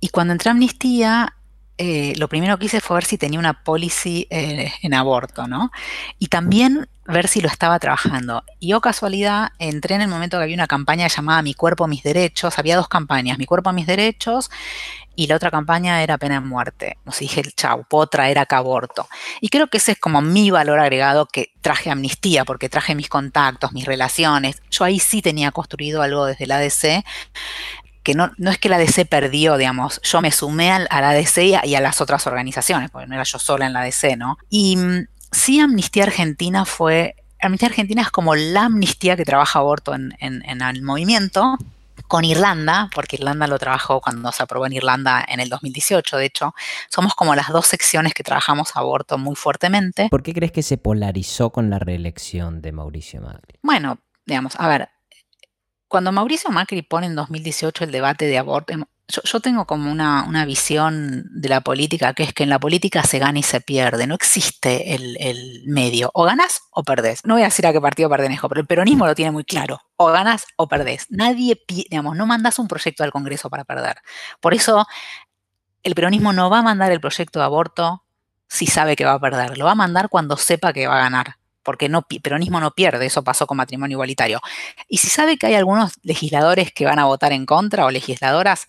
y cuando entré a Amnistía, eh, lo primero que hice fue ver si tenía una policy eh, en aborto, ¿no? Y también ver si lo estaba trabajando. Y oh, casualidad, entré en el momento que había una campaña llamada Mi cuerpo, mis derechos. Había dos campañas, Mi cuerpo, mis derechos, y la otra campaña era pena de muerte. O sea, dije, chau, puedo traer acá aborto. Y creo que ese es como mi valor agregado que traje amnistía, porque traje mis contactos, mis relaciones. Yo ahí sí tenía construido algo desde la ADC que no, no, es que la DC perdió, digamos, yo me sumé a la DC y a, las otras organizaciones, porque no era yo sola en la DC, ¿no? Y mm, sí Amnistía Argentina fue, Amnistía Argentina es como la amnistía que trabaja aborto en, el movimiento, con Irlanda, porque Irlanda lo trabajó cuando se aprobó en Irlanda en el 2018, de hecho, somos como las dos secciones que trabajamos aborto muy fuertemente. ¿Por qué crees que se polarizó con la reelección de Mauricio Macri? Bueno, digamos, a ver, cuando Mauricio Macri pone en 2018 el debate de aborto, em, yo, tengo como una, visión de la política que es que en la política se gana y se pierde, no existe el, medio, o ganas o perdés. No voy a decir a qué partido pertenezco, pero el peronismo lo tiene muy claro, o ganas o perdés. Nadie, digamos, no mandas un proyecto al Congreso para perder. Por eso el peronismo no va a mandar el proyecto de aborto si sabe que va a perder, lo va a mandar cuando sepa que va a ganar porque no, peronismo no pierde, eso pasó con matrimonio igualitario. Y si sabe que hay algunos legisladores que van a votar en contra o legisladoras,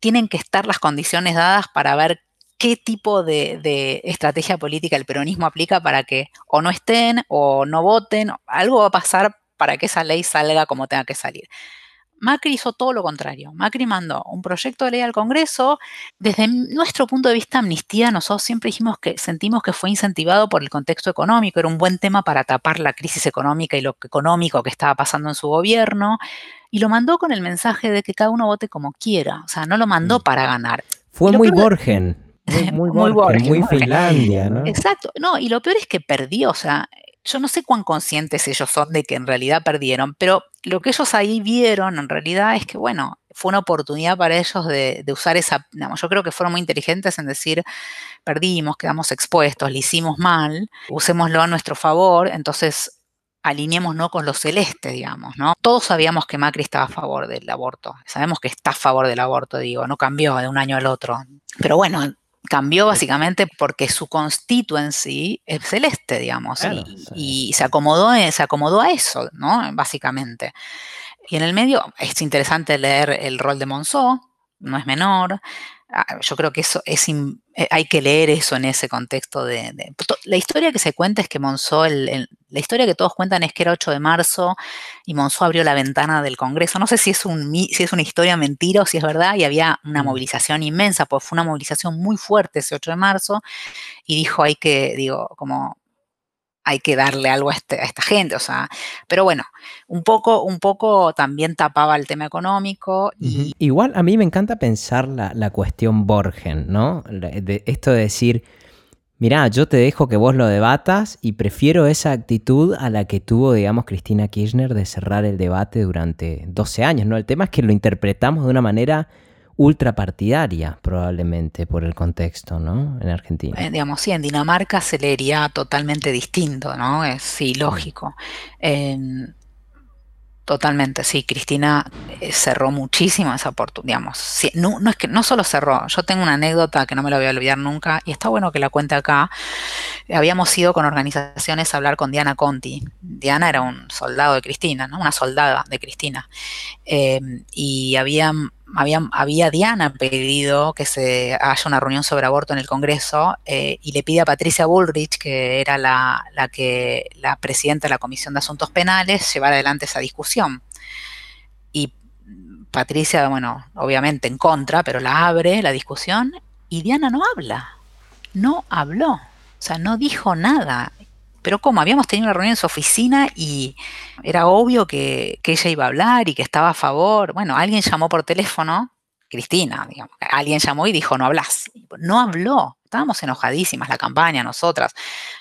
tienen que estar las condiciones dadas para ver qué tipo de, de, estrategia política el peronismo aplica para que o no estén o no voten, algo va a pasar para que esa ley salga como tenga que salir. Macri hizo todo lo contrario. Macri mandó un proyecto de ley al Congreso. Desde nuestro punto de vista, amnistía, nosotros siempre dijimos que sentimos que fue incentivado por el contexto económico. Era un buen tema para tapar la crisis económica y lo económico que estaba pasando en su gobierno. Y lo mandó con el mensaje de que cada uno vote como quiera. O sea, no lo mandó mm. para ganar. Fue muy Borgen. Muy, Borgen, muy, Finlandia, ¿no? Exacto. No, y lo peor es que perdió. O sea, yo no sé cuán conscientes ellos son de que en realidad perdieron, pero lo que ellos ahí vieron en realidad es que, bueno, fue una oportunidad para ellos de, usar esa, yo creo que fueron muy inteligentes en decir, perdimos, quedamos expuestos, le hicimos mal, usémoslo a nuestro favor, entonces alineémonos con los celestes, digamos, ¿no? Todos sabíamos que Macri estaba a favor del aborto, sabemos que está a favor del aborto, digo, no cambió de un año al otro, pero bueno, cambió básicamente porque su constituency es celeste, digamos, y, se, acomodó, se acomodó a eso, ¿no? Básicamente. Y en el medio es interesante leer el rol de Monceau, no es menor. Ah, yo creo que eso es eh, hay que leer eso en ese contexto de, la historia que se cuenta es que Monzó la historia que todos cuentan es que era 8 de marzo y Monzó abrió la ventana del Congreso no sé si es un si es una historia mentira o si es verdad y había una mm. movilización inmensa pues fue una movilización muy fuerte ese 8 de marzo y dijo hay que digo como hay que darle algo este, a, esta gente, o sea, pero bueno, un poco, un poco también tapaba el tema económico. Y... Igual a mí me encanta pensar la, cuestión Borgen, ¿no? De, esto de decir, mirá, yo te dejo que vos lo debatas y prefiero esa actitud a la que tuvo, digamos, Cristina Kirchner de cerrar el debate durante 12 años, ¿no? El tema es que lo interpretamos de una manera ultrapartidaria, probablemente, por el contexto, ¿no? En Argentina. Eh, digamos, sí, en Dinamarca se leería totalmente distinto, ¿no? Es sí, lógico. Totalmente, sí. Cristina eh, cerró muchísimo esa oportunidad. Digamos, no, es que no solo cerró. Yo tengo una anécdota que no me la voy a olvidar nunca y está bueno que la cuente acá. Habíamos ido con organizaciones a hablar con Diana Conti. Diana era un soldado de Cristina, ¿no? Una soldada de Cristina. Em, y había había, había Diana pedido que se haya una reunión sobre aborto en el Congreso eh, y le pide a Patricia Bullrich, que era la, la, que, la presidenta de la Comisión de Asuntos Penales, llevar adelante esa discusión. Y Patricia, bueno, obviamente en contra, pero la abre la discusión y Diana no habla, no habló, o sea, no dijo nada. Pero como habíamos tenido una reunión en su oficina y era obvio que, ella iba a hablar y que estaba a favor. Bueno, alguien llamó por teléfono, Cristina, digamos, alguien llamó y dijo, no hablas. No habló. Estábamos enojadísimas, la campaña, nosotras.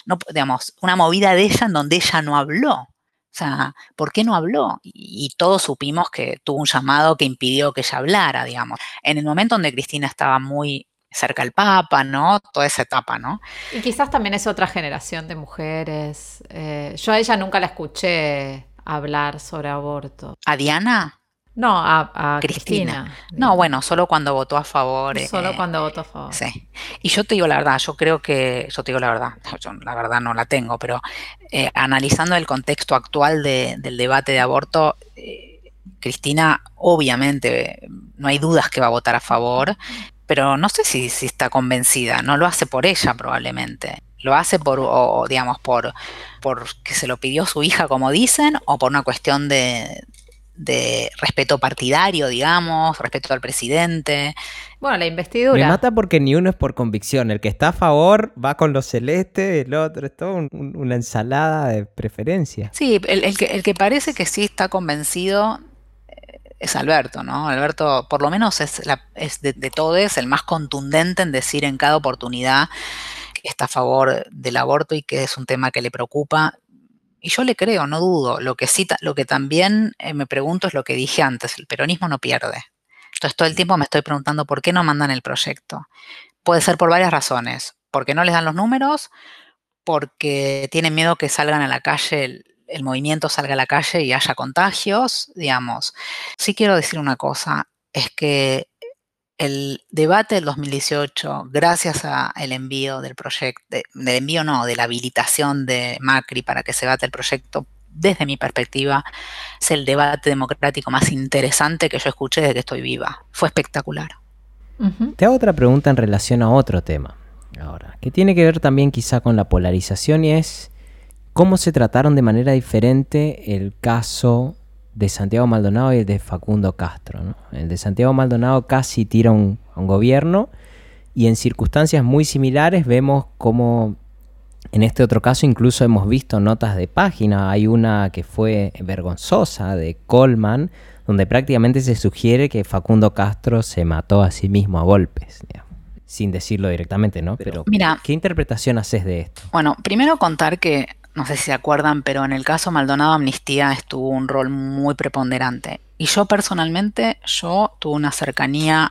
No, digamos, una movida de ella en donde ella no habló. O sea, ¿por qué no habló? Y, y todos supimos que tuvo un llamado que impidió que ella hablara, digamos. En el momento donde Cristina estaba muy cerca al Papa, ¿no? Toda esa etapa, ¿no? Y quizás también es otra generación de mujeres. Eh, yo a ella nunca la escuché hablar sobre aborto. ¿A Diana? No, a, a Cristina. Cristina. No, bueno, solo cuando votó a favor. Solo eh, cuando votó a favor. Sí. Y yo te digo la verdad, yo creo que, yo te digo la verdad, yo la verdad no la tengo, pero eh, analizando el contexto actual de, del debate de aborto, eh, Cristina obviamente no hay dudas que va a votar a favor, pero no sé si, si, está convencida, no lo hace por ella probablemente. Lo hace por, o, digamos, por, por que se lo pidió su hija, como dicen, o por una cuestión de, de respeto partidario, digamos, respeto al presidente. Bueno, la investidura. Me mata porque ni uno es por convicción. El que está a favor va con los celestes, el otro es todo un, una ensalada de preferencia. Sí, el, el, que, el que parece que sí está convencido es Alberto, ¿no? Alberto, por lo menos es, la, es de, de todo es el más contundente en decir en cada oportunidad que está a favor del aborto y que es un tema que le preocupa. Y yo le creo, no dudo. Lo que sí, lo que también eh, me pregunto es lo que dije antes, el peronismo no pierde. Entonces todo el tiempo me estoy preguntando por qué no mandan el proyecto. Puede ser por varias razones. Porque no les dan los números, porque tienen miedo que salgan a la calle el, movimiento salga a la calle y haya contagios, digamos. Sí quiero decir una cosa, es que el debate del 2018, gracias al envío del proyecto, de, del envío no, de la habilitación de Macri para que se bate el proyecto, desde mi perspectiva, es el debate democrático más interesante que yo escuché desde que estoy viva. Fue espectacular. Uh -huh. Te hago otra pregunta en relación a otro tema, ahora, que tiene que ver también quizá con la polarización y es cómo se trataron de manera diferente el caso de Santiago Maldonado y el de Facundo Castro. ¿no? El de Santiago Maldonado casi tira un, a un gobierno y en circunstancias muy similares vemos cómo en este otro caso incluso hemos visto notas de página. Hay una que fue vergonzosa de Coleman, donde prácticamente se sugiere que Facundo Castro se mató a sí mismo a golpes. Digamos. Sin decirlo directamente, ¿no? Pero, Mira, ¿qué interpretación haces de esto? Bueno, primero contar que no sé si se acuerdan, pero en el caso Maldonado Amnistía estuvo un rol muy preponderante. Y yo personalmente, yo tuve una cercanía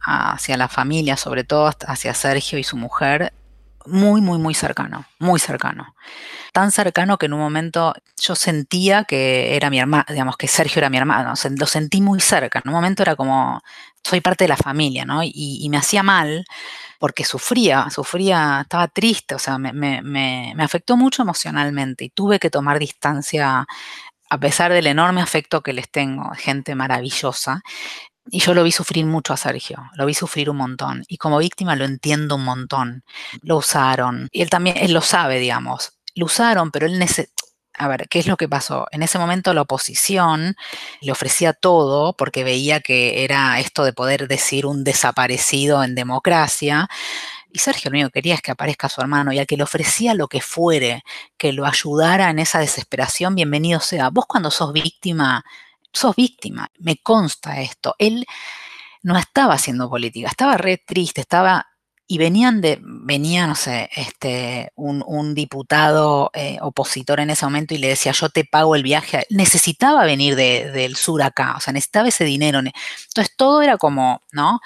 hacia la familia, sobre todo hacia Sergio y su mujer, muy, muy, muy cercano, muy cercano. Tan cercano que en un momento yo sentía que era mi hermano, digamos que Sergio era mi hermano, lo sentí muy cerca. En un momento era como, soy parte de la familia, ¿no? Y me hacía mal porque sufría, sufría, estaba triste, o sea, me, me, me, afectó mucho emocionalmente y tuve que tomar distancia a pesar del enorme afecto que les tengo, gente maravillosa. Y yo lo vi sufrir mucho a Sergio, lo vi sufrir un montón. Y como víctima lo entiendo un montón. Lo usaron. Y él también, él lo sabe, digamos. Lo usaron, pero él a ver, ¿qué es lo que pasó? En ese momento la oposición le ofrecía todo porque veía que era esto de poder decir un desaparecido en democracia. Y Sergio lo quería es que aparezca su hermano y al que le ofrecía lo que fuere, que lo ayudara en esa desesperación, bienvenido sea. Vos cuando sos víctima, sos víctima, me consta esto. Él no estaba haciendo política, estaba re triste, estaba y venían de, venía, no sé, este, un, un diputado eh, opositor en ese momento y le decía, yo te pago el viaje. Necesitaba venir de, del sur acá, o sea, necesitaba ese dinero. Entonces todo era como, ¿no?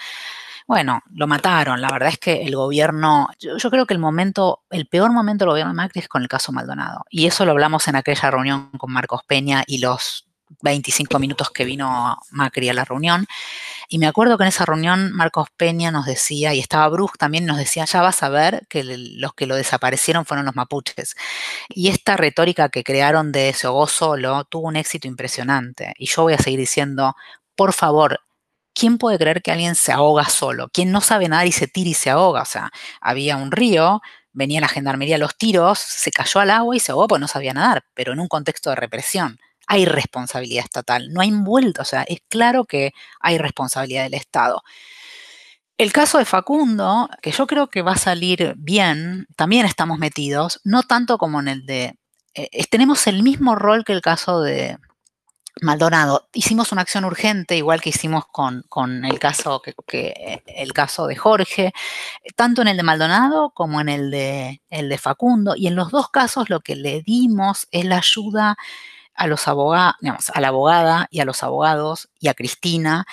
Bueno, lo mataron. La verdad es que el gobierno, yo, yo, creo que el momento, el peor momento del gobierno de Macri es con el caso Maldonado. Y eso lo hablamos en aquella reunión con Marcos Peña y los 25 minutos que vino Macri a la reunión. Y me acuerdo que en esa reunión Marcos Peña nos decía, y estaba Bruce también, nos decía, ya vas a ver que los que lo desaparecieron fueron los mapuches. Y esta retórica que crearon de Sogó solo tuvo un éxito impresionante. Y yo voy a seguir diciendo, por favor, ¿quién puede creer que alguien se ahoga solo? ¿Quién no sabe nadar y se tira y se ahoga? O sea, había un río, venía la gendarmería a los tiros, se cayó al agua y se ahogó porque no sabía nadar, pero en un contexto de represión. Hay responsabilidad estatal, no hay envuelto, o sea, es claro que hay responsabilidad del Estado. El caso de Facundo, que yo creo que va a salir bien, también estamos metidos, no tanto como en el de... Eh, tenemos el mismo rol que el caso de, Maldonado, hicimos una acción urgente, igual que hicimos con, el, caso, que, el caso de Jorge, tanto en el de Maldonado como en el de, el de Facundo, y en los dos casos lo que le dimos es la ayuda a los abogados, a la abogada y a los abogados y a Cristina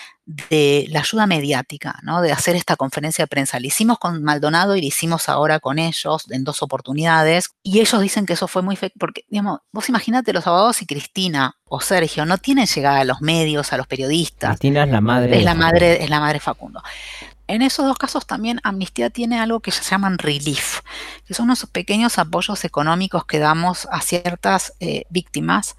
de la ayuda mediática, ¿no? de hacer esta conferencia de prensa. La hicimos con Maldonado y la hicimos ahora con ellos en dos oportunidades. Y ellos dicen que eso fue muy... Porque, digamos, vos imagínate los abogados y Cristina o Sergio no tienen llegada a los medios, a los periodistas. Cristina es la madre. Es la madre, es la madre Facundo. En esos dos casos también Amnistía tiene algo que se llaman relief, que son unos pequeños apoyos económicos que damos a ciertas eh, víctimas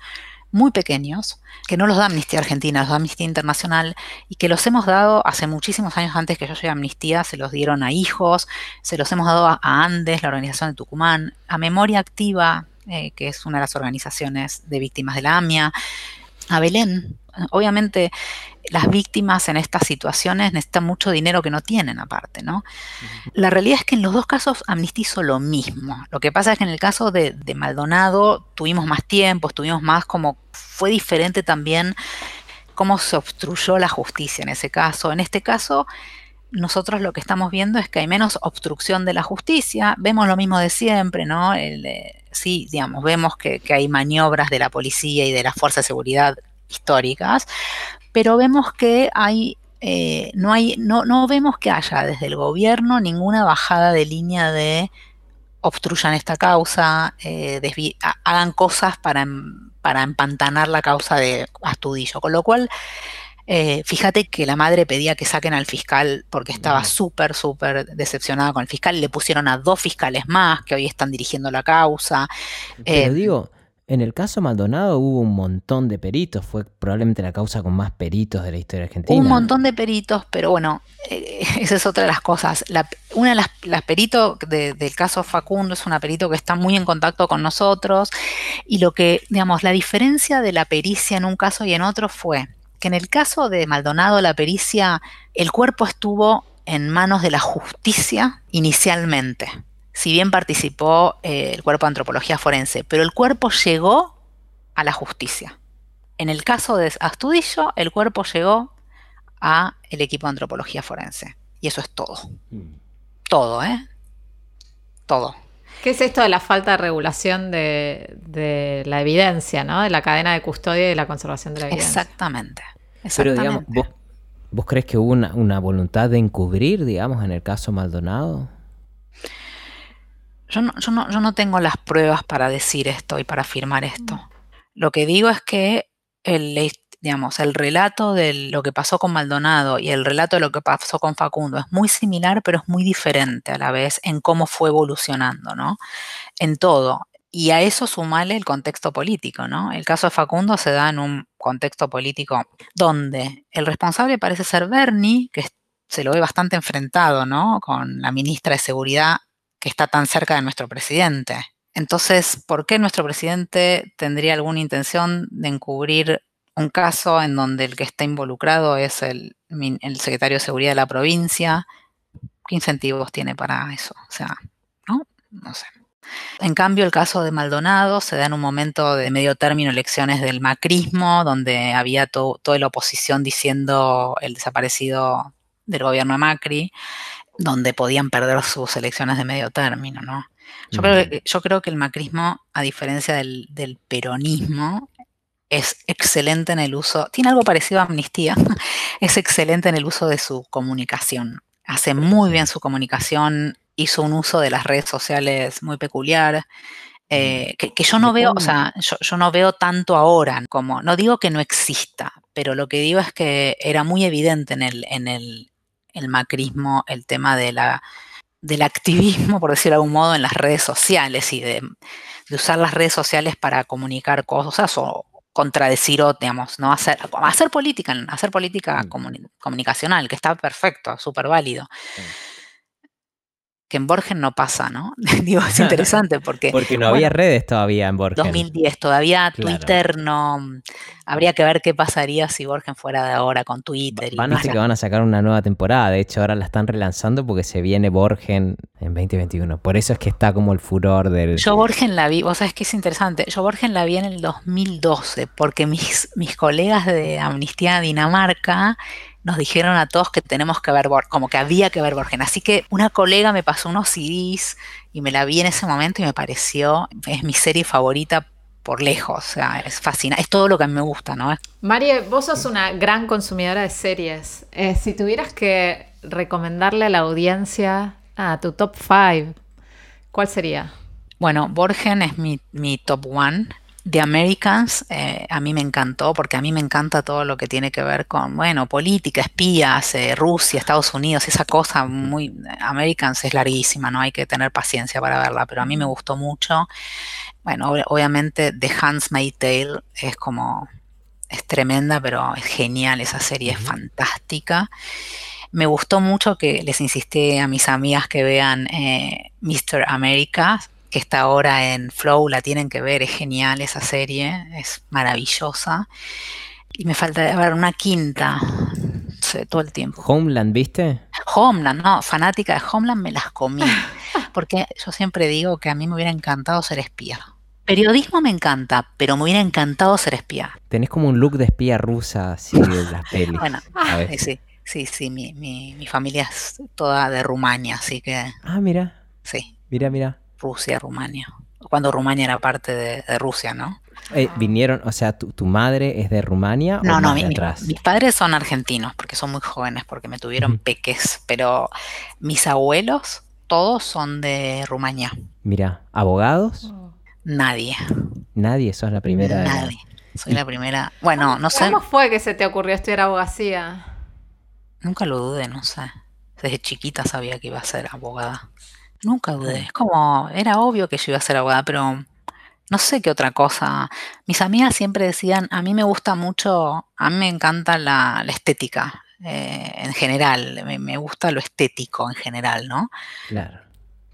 muy pequeños, que no los da Amnistía Argentina, los da Amnistía Internacional, y que los hemos dado hace muchísimos años antes que yo llegue a Amnistía, se los dieron a hijos, se los hemos dado a, Andes, la organización de Tucumán, a Memoria Activa, eh, que es una de las organizaciones de víctimas de la AMIA, a Belén. Obviamente las víctimas en estas situaciones necesitan mucho dinero que no tienen aparte, ¿no? La realidad es que en los dos casos Amnistía hizo lo mismo. Lo que pasa es que en el caso de, Maldonado tuvimos más tiempo, tuvimos más como... Fue diferente también cómo se obstruyó la justicia en ese caso. En este caso, nosotros lo que estamos viendo es que hay menos obstrucción de la justicia, vemos lo mismo de siempre, ¿no? Eh, sí, digamos, vemos que, que, hay maniobras de la policía y de la fuerza de seguridad históricas, pero vemos que hay, eh, no, hay no, no vemos que haya desde el gobierno ninguna bajada de línea de obstruyan esta causa, eh, hagan cosas para, em, para empantanar la causa de Astudillo. Con lo cual, eh, fíjate que la madre pedía que saquen al fiscal porque estaba súper, súper decepcionada con el fiscal. Le pusieron a dos fiscales más que hoy están dirigiendo la causa. Pero digo, en el caso Maldonado hubo un montón de peritos, fue probablemente la causa con más peritos de la historia argentina. Un montón de peritos, pero bueno, eh, esa es otra de las cosas. una de las, peritos del caso Facundo es una perito que está muy en contacto con nosotros y lo que, digamos, la diferencia de la pericia en un caso y en otro fue que en el caso de Maldonado la pericia, el cuerpo estuvo en manos de la justicia inicialmente si bien participó eh, el cuerpo de antropología forense, pero el cuerpo llegó a la justicia. En el caso de Astudillo, el cuerpo llegó a el equipo de antropología forense. Y eso es todo. Mm. Todo, ¿eh? Todo. ¿Qué es esto de la falta de regulación de, la evidencia, ¿no? De la cadena de custodia y de la conservación de la evidencia. Exactamente. Pero digamos, ¿vos, crees que hubo una, una, voluntad de encubrir, digamos, en el caso Maldonado? Yo no, yo, no, tengo las pruebas para decir esto y para afirmar esto. Lo que digo es que el, digamos, el relato de lo que pasó con Maldonado y el relato de lo que pasó con Facundo es muy similar, pero es muy diferente a la vez en cómo fue evolucionando, ¿no? En todo. Y a eso sumale el contexto político, ¿no? El caso de Facundo se da en un contexto político donde el responsable parece ser Bernie, que se lo ve bastante enfrentado, ¿no? Con la ministra de Seguridad que está tan cerca de nuestro presidente. Entonces, ¿por qué nuestro presidente tendría alguna intención de encubrir un caso en donde el que está involucrado es el, secretario de Seguridad de la provincia? ¿Qué incentivos tiene para eso? O sea, ¿no? No sé. En cambio, el caso de Maldonado se da en un momento de medio término elecciones del macrismo, donde había toda la oposición diciendo el desaparecido del gobierno de Macri donde podían perder sus elecciones de medio término, ¿no? Yo, creo, que, yo creo que el macrismo, a diferencia del, peronismo, es excelente en el uso, tiene algo parecido a amnistía, es excelente en el uso de su comunicación. Hace muy bien su comunicación, hizo un uso de las redes sociales muy peculiar, eh, que, yo no veo, o sea, yo, no veo tanto ahora como, no digo que no exista, pero lo que digo es que era muy evidente en el, en el, el macrismo el tema de la, del activismo, por decirlo de algún modo, en las redes sociales y de, usar las redes sociales para comunicar cosas o, contradecir o, digamos, no hacer, hacer política, hacer política Mm. comunicacional, que está perfecto, súper válido. Sí. Que en Borgen no pasa, ¿no? Digo, es interesante porque... Porque no bueno, había redes todavía en Borgen. 2010, todavía Claro. Twitter no... Habría que ver qué pasaría si Borgen fuera de ahora con Twitter. y Van a que van a sacar una nueva temporada. De hecho, ahora la están relanzando porque se viene Borgen en 2021. Por eso es que está como el furor del. Yo Borgen la vi, vos sabés que es interesante, yo Borgen la vi en el 2012 porque mis, mis colegas de Amnistía Dinamarca nos dijeron a todos que tenemos que ver Borgen, como que había que ver Borgen. Así que una colega me pasó unos CDs y me la vi en ese momento y me pareció, es mi serie favorita por lejos, o sea, es fascinante, es todo lo que a mí me gusta, ¿no? Marie, vos sos una gran consumidora de series. Eh, si tuvieras que recomendarle a la audiencia a tu top 5, ¿cuál sería? Bueno, Borgen es mi, mi top one. The Americans eh, a mí me encantó porque a mí me encanta todo lo que tiene que ver con, bueno, política, espías, eh, Rusia, Estados Unidos, esa cosa muy... Americans es larguísima, no hay que tener paciencia para verla, pero a mí me gustó mucho. Bueno, ob- obviamente The Handmaid's Tale es como... Es tremenda, pero es genial, esa serie es fantástica. Me gustó mucho que les insistí a mis amigas que vean eh, Mr. America, que está ahora en Flow, la tienen que ver, es genial esa serie, es maravillosa. Y me falta ver una quinta, no sé, todo el tiempo. Homeland, ¿viste? Homeland, no, fanática de Homeland me las comí, porque yo siempre digo que a mí me hubiera encantado ser espía. Periodismo me encanta, pero me hubiera encantado ser espía. Tenés como un look de espía rusa así de las pelis. Bueno, eh, sí, sí, sí, mi, mi, mi familia es toda de Rumania, así que Ah, mira, sí, mira, mira. Rusia, Rumania. Cuando Rumania era parte de, de Rusia, ¿no? Eh, vinieron, o sea, ¿tu, tu madre es de Rumania No, o no, mi- atrás? mis padres son argentinos porque son muy jóvenes, porque me tuvieron peques, pero mis abuelos todos son de Rumania. Mira, ¿abogados? Nadie, Nadie, sos la primera. nadie. Soy la primera. Bueno, no sé, ¿Cómo fue que se te ocurrió estudiar abogacía? nunca lo dudé, no sé. Desde chiquita sabía que iba a ser abogada. Nunca dudé. Es como, era obvio que yo iba a ser abogada, pero no sé qué otra cosa. Mis amigas siempre decían, a mí me gusta mucho, a mí me encanta la, la estética eh, en general, me, me gusta lo estético en general, ¿no? Claro.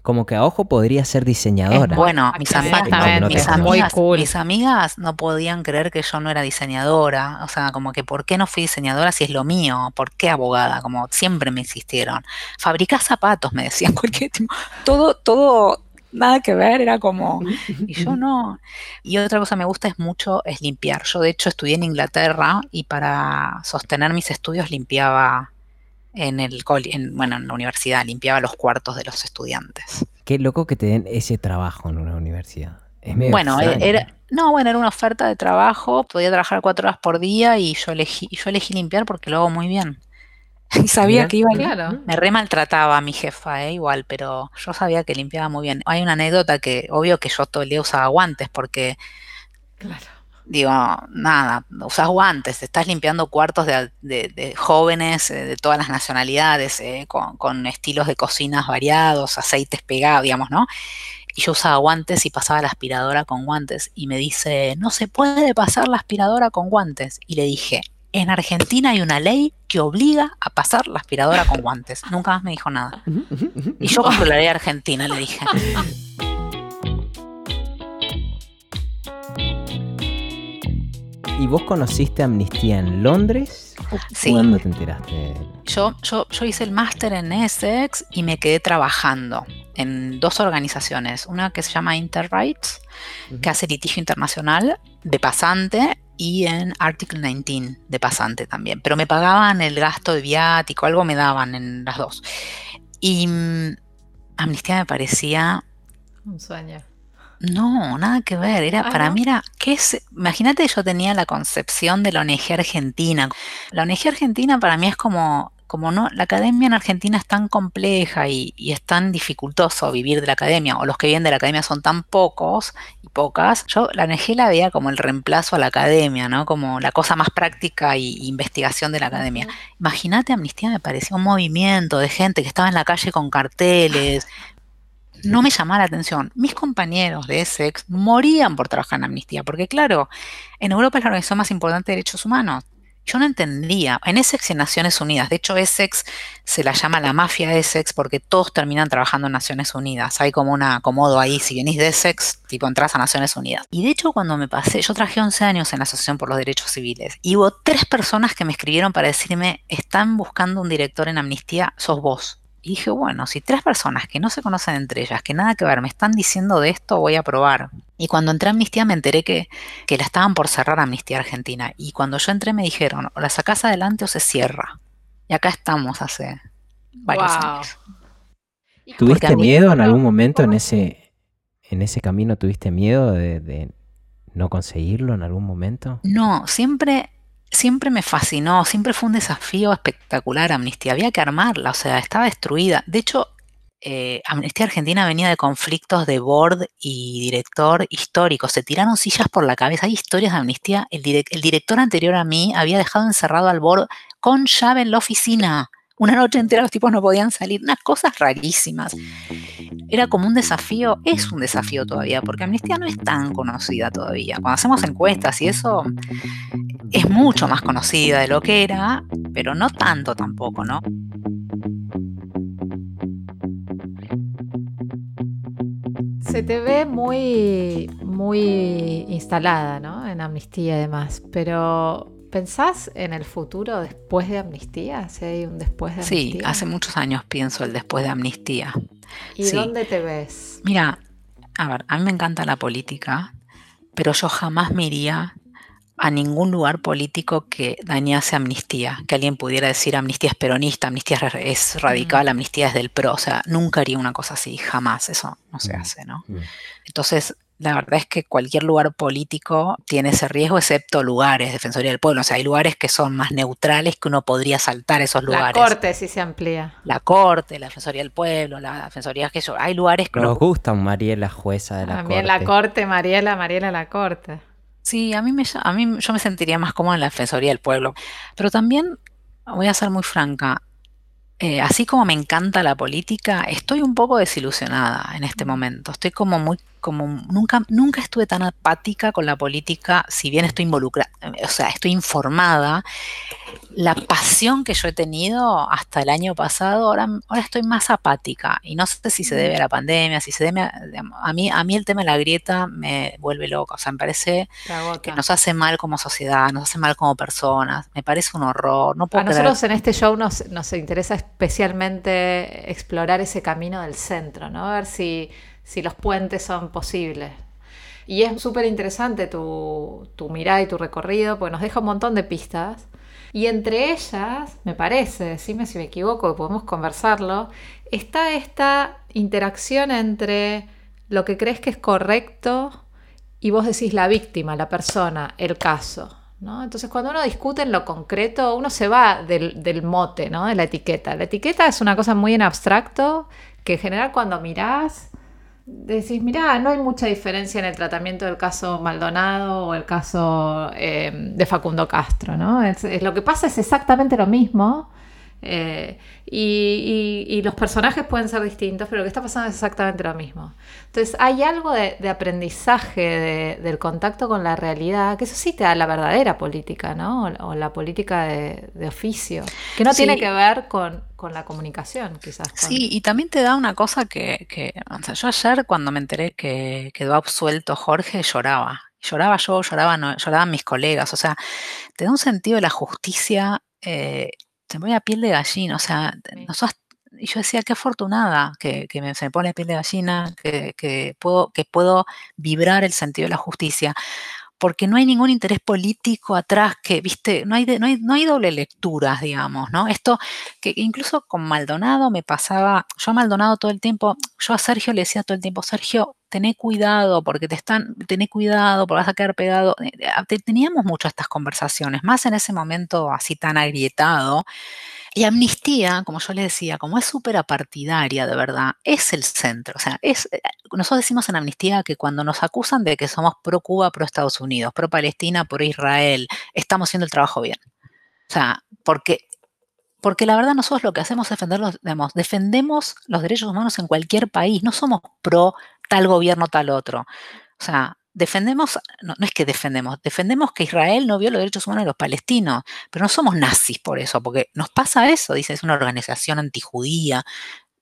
Como que a ojo podría ser diseñadora. Bueno, mis amigas, cool. mis amigas no podían creer que yo no era diseñadora, o sea, como que ¿por qué no fui diseñadora si es lo mío? ¿Por qué abogada? Como siempre me insistieron. Fabricás zapatos, me decían, cualquier tipo, todo, todo, nada que ver, era como, y yo no. Y otra cosa que me gusta es mucho, es limpiar. Yo de hecho estudié en Inglaterra y para sostener mis estudios limpiaba en el coli- en, bueno, en la universidad, limpiaba los cuartos de los estudiantes. Qué loco que te den ese trabajo en una universidad. Es medio Bueno, extraño. era, no, bueno, era una oferta de trabajo, podía trabajar cuatro horas por día y yo elegí, y yo elegí limpiar porque lo hago muy bien. Y sabía que iba a Claro. me re maltrataba a mi jefa, eh, igual, pero yo sabía que limpiaba muy bien. Hay una anécdota que, obvio que yo todo el día usaba guantes, porque Claro. Digo, nada, usas guantes, estás limpiando cuartos de, de- de jóvenes eh, de todas las nacionalidades, eh, con, con estilos de cocinas variados, aceites pegados, digamos, ¿no? Y yo usaba guantes y pasaba la aspiradora con guantes. Y me dice, no se puede pasar la aspiradora con guantes. Y le dije, en Argentina hay una ley que obliga a pasar la aspiradora con guantes. Nunca más me dijo nada. Y yo la ley argentina, le dije. ¿Y vos conociste Amnistía en Londres? Sí. ¿Cuándo te enteraste? Yo, yo, yo hice el máster en Essex y me quedé trabajando en dos organizaciones. Una que se llama Interrights, que hace litigio internacional de pasante, y en Article 19 de pasante también. Pero me pagaban el gasto de viático, algo me daban en las dos. Y mm, Amnistía me parecía Un sueño. No, nada que ver. Era, Ah, para ¿no? mí era, ¿qué es? Imagínate yo tenía la concepción de la ONG argentina. La ONG argentina para mí es como, como no, la academia en Argentina es tan compleja y, y es tan dificultoso vivir de la academia, o los que vienen de la academia son tan pocos y pocas. Yo la ONG la veía como el reemplazo a la academia, ¿no? Como la cosa más práctica y investigación de la academia. Imagínate, Amnistía me parecía un movimiento de gente que estaba en la calle con carteles. no me llamaba la atención. Mis compañeros de Essex morían por trabajar en Amnistía, porque claro, en Europa es la organización más importante de derechos humanos. Yo no entendía. En Essex y en Naciones Unidas. De hecho, Essex se la llama la mafia Essex porque todos terminan trabajando en Naciones Unidas. Hay como un acomodo ahí. Si venís de Essex, tipo entras a Naciones Unidas. Y de hecho, cuando me pasé, yo trabajé 11 años en la Asociación por los Derechos Civiles. Y hubo tres personas que me escribieron para decirme, están buscando un director en amnistía, sos vos. Y dije, bueno, si tres personas que no se conocen entre ellas, que nada que ver, me están diciendo de esto, voy a probar. Y cuando entré a Amnistía me enteré que, que la estaban por cerrar Amnistía Argentina. Y cuando yo entré me dijeron, o la sacás adelante o se cierra. Y acá estamos hace varios años. ¿Tuviste miedo en algún momento en ese, en ese camino? ¿Tuviste miedo de, de no conseguirlo en algún momento? No, siempre siempre me fascinó, siempre fue un desafío espectacular Amnistía. Había que armarla, o sea, estaba destruida. De hecho, eh, Amnistía Argentina venía de conflictos de board y director histórico. Se tiraron sillas por la cabeza. Hay historias de Amnistía. El, el director anterior a mí había dejado encerrado al board con llave en la oficina. Una noche entera los tipos no podían salir. Unas cosas rarísimas. Era como un desafío, es un desafío todavía, porque Amnistía no es tan conocida todavía. Cuando hacemos encuestas y eso, es mucho más conocida de lo que era, pero no tanto tampoco, ¿no? Se te ve muy, muy instalada, ¿no? En amnistía y demás, pero ¿pensás en el futuro después de amnistía? Si hay un después de amnistía. Sí, hace muchos años pienso el después de amnistía. ¿Y dónde te ves? Mira, a ver, a mí me encanta la política, pero yo jamás me iría a ningún lugar político que dañase amnistía, que alguien pudiera decir amnistía es peronista, amnistía es radical, amnistía es del pro, o sea, nunca haría una cosa así, jamás, eso no se hace, ¿no? Entonces, la verdad es que cualquier lugar político tiene ese riesgo, excepto lugares, Defensoría del Pueblo. O sea, hay lugares que son más neutrales que uno podría saltar esos lugares. La Corte, si se amplía. La Corte, la Defensoría del Pueblo, la Defensoría que yo. Hay lugares que. Nos gusta Mariela, jueza de la También Corte. la Corte, Mariela, Mariela, la Corte. Sí, a mí, me, a mí yo me sentiría más cómoda en la Defensoría del Pueblo. Pero también, voy a ser muy franca, eh, así como me encanta la política, estoy un poco desilusionada en este momento. Estoy como muy, como nunca, nunca estuve tan apática con la política, si bien estoy involucrada, o sea, estoy informada. La pasión que yo he tenido hasta el año pasado, ahora, ahora estoy más apática. Y no sé si se debe a la pandemia, si se debe a, a mí, a mí el tema de la grieta me vuelve loca. O sea, me parece que nos hace mal como sociedad, nos hace mal como personas. Me parece un horror. No puedo a nosotros en este show nos, nos interesa especialmente explorar ese camino del centro, ¿no? A ver si, si los puentes son posibles. Y es súper interesante tu, tu mirada y tu recorrido, porque nos deja un montón de pistas. Y entre ellas, me parece, decime si me equivoco, podemos conversarlo, está esta interacción entre lo que crees que es correcto y vos decís la víctima, la persona, el caso. ¿no? Entonces, cuando uno discute en lo concreto, uno se va del, del, mote, ¿no? de la etiqueta. La etiqueta es una cosa muy en abstracto que en general cuando mirás, decís, mirá, no hay mucha diferencia en el tratamiento del caso Maldonado o el caso eh, de Facundo Castro. ¿no? Es, lo que pasa es exactamente lo mismo. Eh, y, y, y, los personajes pueden ser distintos, pero lo que está pasando es exactamente lo mismo. Entonces hay algo de, de aprendizaje de, del contacto con la realidad, que eso sí te da la verdadera política, ¿no? O, o la política de, de, oficio, que no sí. tiene que ver con, con la comunicación, quizás. Con... Sí, y también te da una cosa que, que o sea, yo ayer cuando me enteré que quedó absuelto Jorge, lloraba. Lloraba yo, lloraba, no, lloraban mis colegas, o sea, te da un sentido de la justicia eh, se me pone a piel de gallina, o sea, sí. nosotros, y yo decía, qué afortunada que, que me, se me pone piel de gallina, que, que, puedo, que puedo vibrar el sentido de la justicia, porque no hay ningún interés político atrás que, viste, no hay, de, no hay, no hay doble lecturas, digamos, ¿no? Esto que incluso con Maldonado me pasaba, yo a Maldonado todo el tiempo, yo a Sergio le decía todo el tiempo, Sergio, tené cuidado porque te están, tené cuidado porque vas a quedar pegado. Teníamos mucho estas conversaciones, más en ese momento así tan agrietado. Y Amnistía, como yo le decía, como es súper apartidaria de verdad, es el centro. O sea, es, nosotros decimos en Amnistía que cuando nos acusan de que somos pro Cuba, pro Estados Unidos, pro Palestina, pro Israel, estamos haciendo el trabajo bien. O sea, porque porque la verdad nosotros lo que hacemos es defenderlos, defendemos los derechos humanos en cualquier país, no somos pro tal gobierno, tal otro. O sea, defendemos, no, es que defendemos, defendemos que Israel no vio los derechos humanos de los palestinos, pero no somos nazis por eso, porque nos pasa eso, dice, es una organización antijudía.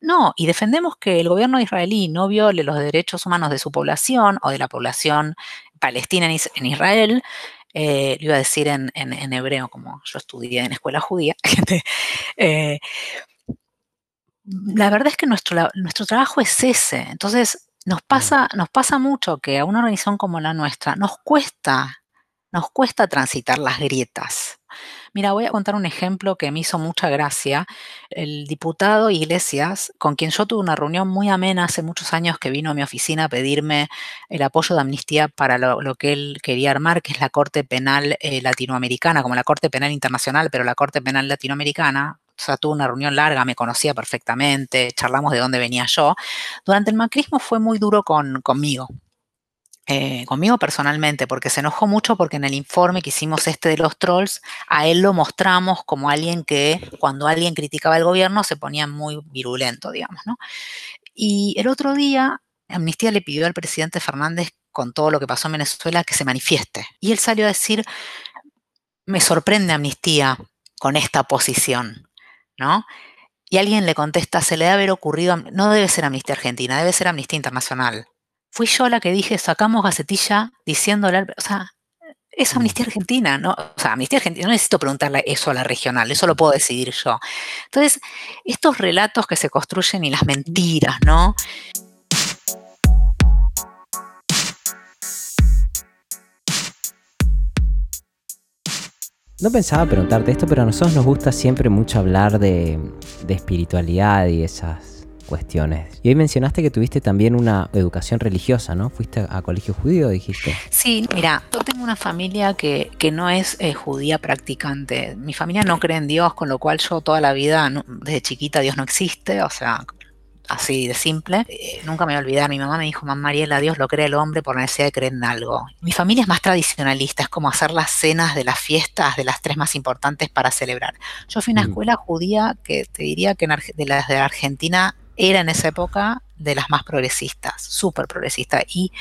No, y defendemos que el gobierno israelí no viole los derechos humanos de su población o de la población palestina en Israel, eh, lo iba a decir en, hebreo, como yo estudié en escuela judía. Eh, la verdad es que nuestro, nuestro trabajo es ese. Entonces, nos pasa, nos pasa mucho que a una organización como la nuestra nos cuesta, nos cuesta transitar las grietas. Mira, voy a contar un ejemplo que me hizo mucha gracia. El diputado Iglesias, con quien yo tuve una reunión muy amena hace muchos años que vino a mi oficina a pedirme el apoyo de amnistía para lo, que él quería armar, que es la Corte Penal eh, Latinoamericana, como la Corte Penal Internacional, pero la Corte Penal Latinoamericana, sea, tuve una reunión larga, me conocía perfectamente, charlamos de dónde venía yo. Durante el macrismo fue muy duro con, conmigo, eh, conmigo personalmente, porque se enojó mucho porque en el informe que hicimos este de los trolls, a él lo mostramos como alguien que cuando alguien criticaba el gobierno se ponía muy virulento, digamos, ¿no? Y el otro día, Amnistía le pidió al presidente Fernández, con todo lo que pasó en Venezuela, que se manifieste. Y él salió a decir, me sorprende Amnistía con esta posición, ¿no? Y alguien le contesta, se le debe haber ocurrido, no debe ser Amnistía Argentina, debe ser Amnistía Internacional fui yo la que dije, sacamos gacetilla diciéndole, o sea, es mm. Amnistía Argentina, ¿no? O sea, Amnistía Argentina, no necesito preguntarle eso a la regional, eso lo puedo decidir yo. Entonces, estos relatos que se construyen y las mentiras, ¿no? No pensaba preguntarte esto, pero a nosotros nos gusta siempre mucho hablar de, espiritualidad y esas cuestiones. Y hoy mencionaste que tuviste también una educación religiosa, ¿no? ¿Fuiste a colegio judío, dijiste? Sí, mira, yo tengo una familia que, que no es eh, judía practicante. Mi familia no cree en Dios, con lo cual yo toda la vida, desde chiquita, Dios no existe, o sea, así de simple. Eh, nunca me voy a olvidar, mi mamá me dijo, mamá Mariela, Dios lo cree el hombre por necesidad de creer en algo. Mi familia es más tradicionalista, es como hacer las cenas de las fiestas, de las tres más importantes para celebrar. Yo fui a una mm. escuela judía que te diría que de las de Argentina era en esa época de las más progresistas, súper progresista. Y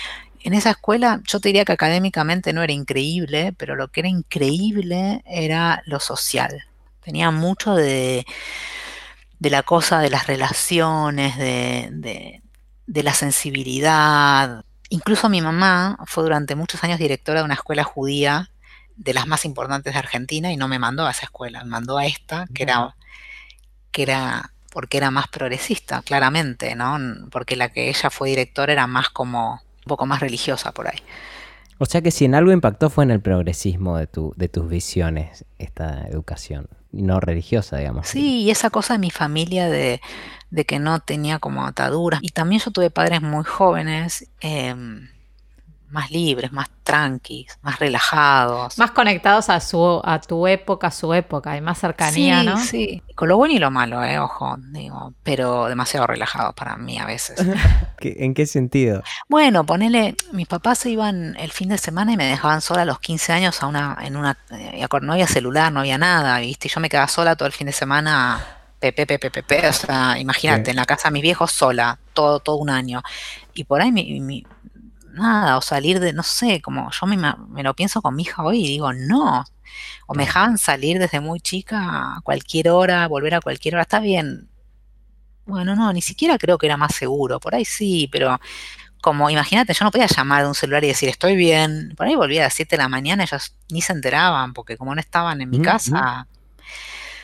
en esa escuela yo te diría que académicamente no era increíble, pero lo que era increíble era lo social. Tenía mucho de, de la cosa de las relaciones, de, de la sensibilidad. Incluso mi mamá fue durante muchos años directora de una escuela judía de las más importantes de Argentina y no me mandó a esa escuela, me mandó a esta, que era, que era porque era más progresista, claramente, ¿no? Porque la que ella fue directora era más como un poco más religiosa por ahí. O sea que si en algo impactó fue en el progresismo de, tu, de tus visiones, esta educación, no religiosa, digamos. Sí, y esa cosa de mi familia de, que no tenía como ataduras. Y también yo tuve padres muy jóvenes. Em, más libres, más tranquis, más relajados. Más conectados a su a tu época, a su época, hay más cercanía, ¿no? Sí, con lo bueno y lo malo, eh, ojo, digo, pero demasiado relajados para mí a veces. ¿En qué sentido? Bueno, ponele, mis papás se iban el fin de semana y me dejaban sola a los 15 años a una, en una, eh, no había celular, no había nada, ¿viste? yo me quedaba sola todo el fin de semana pepe, pepe, pepe, o sea, imagínate, en la casa de mis viejos sola, todo, todo un año. Y por ahí mi, nada, o salir de, no sé, como yo me, me, lo pienso con mi hija hoy y digo, no, o me dejaban salir desde muy chica a cualquier hora, volver a cualquier hora, está bien. Bueno, no, ni siquiera creo que era más seguro, por ahí sí, pero como imagínate, yo no podía llamar de un celular y decir estoy bien, por ahí volvía a las 7 de la mañana, ellos ni se enteraban, porque como no estaban en mi casa.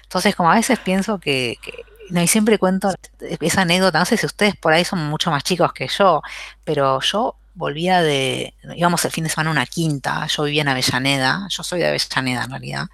Entonces, como a veces pienso que, que no, y siempre cuento esa anécdota, no sé si ustedes por ahí son mucho más chicos que yo, pero yo volvía de, íbamos el fin de semana a una quinta, yo vivía en Avellaneda, yo soy de Avellaneda en realidad,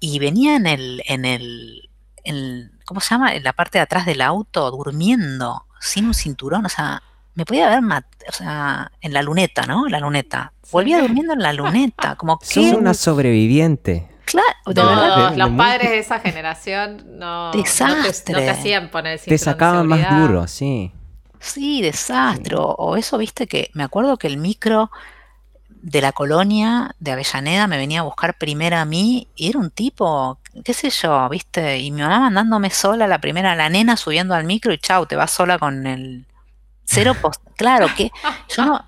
y venía en el, en el, en, ¿cómo se llama? En la parte de atrás del auto, durmiendo, sin un cinturón, o sea, me podía ver, o sea, en la luneta, ¿no? La luneta. Volvía durmiendo en la luneta, como que... Sos una sobreviviente. Claro, de verdad. Los padres de esa generación no, Desastre. no, te, hacían poner el Te sacaban más duro, sí. Sí, desastre. O eso, viste, que me acuerdo que el micro de la colonia de Avellaneda me venía a buscar primera a mí y era un tipo, qué sé yo, viste, y mi mamá mandándome sola la primera, la nena subiendo al micro y chau, te vas sola con el cero post. Claro que yo no,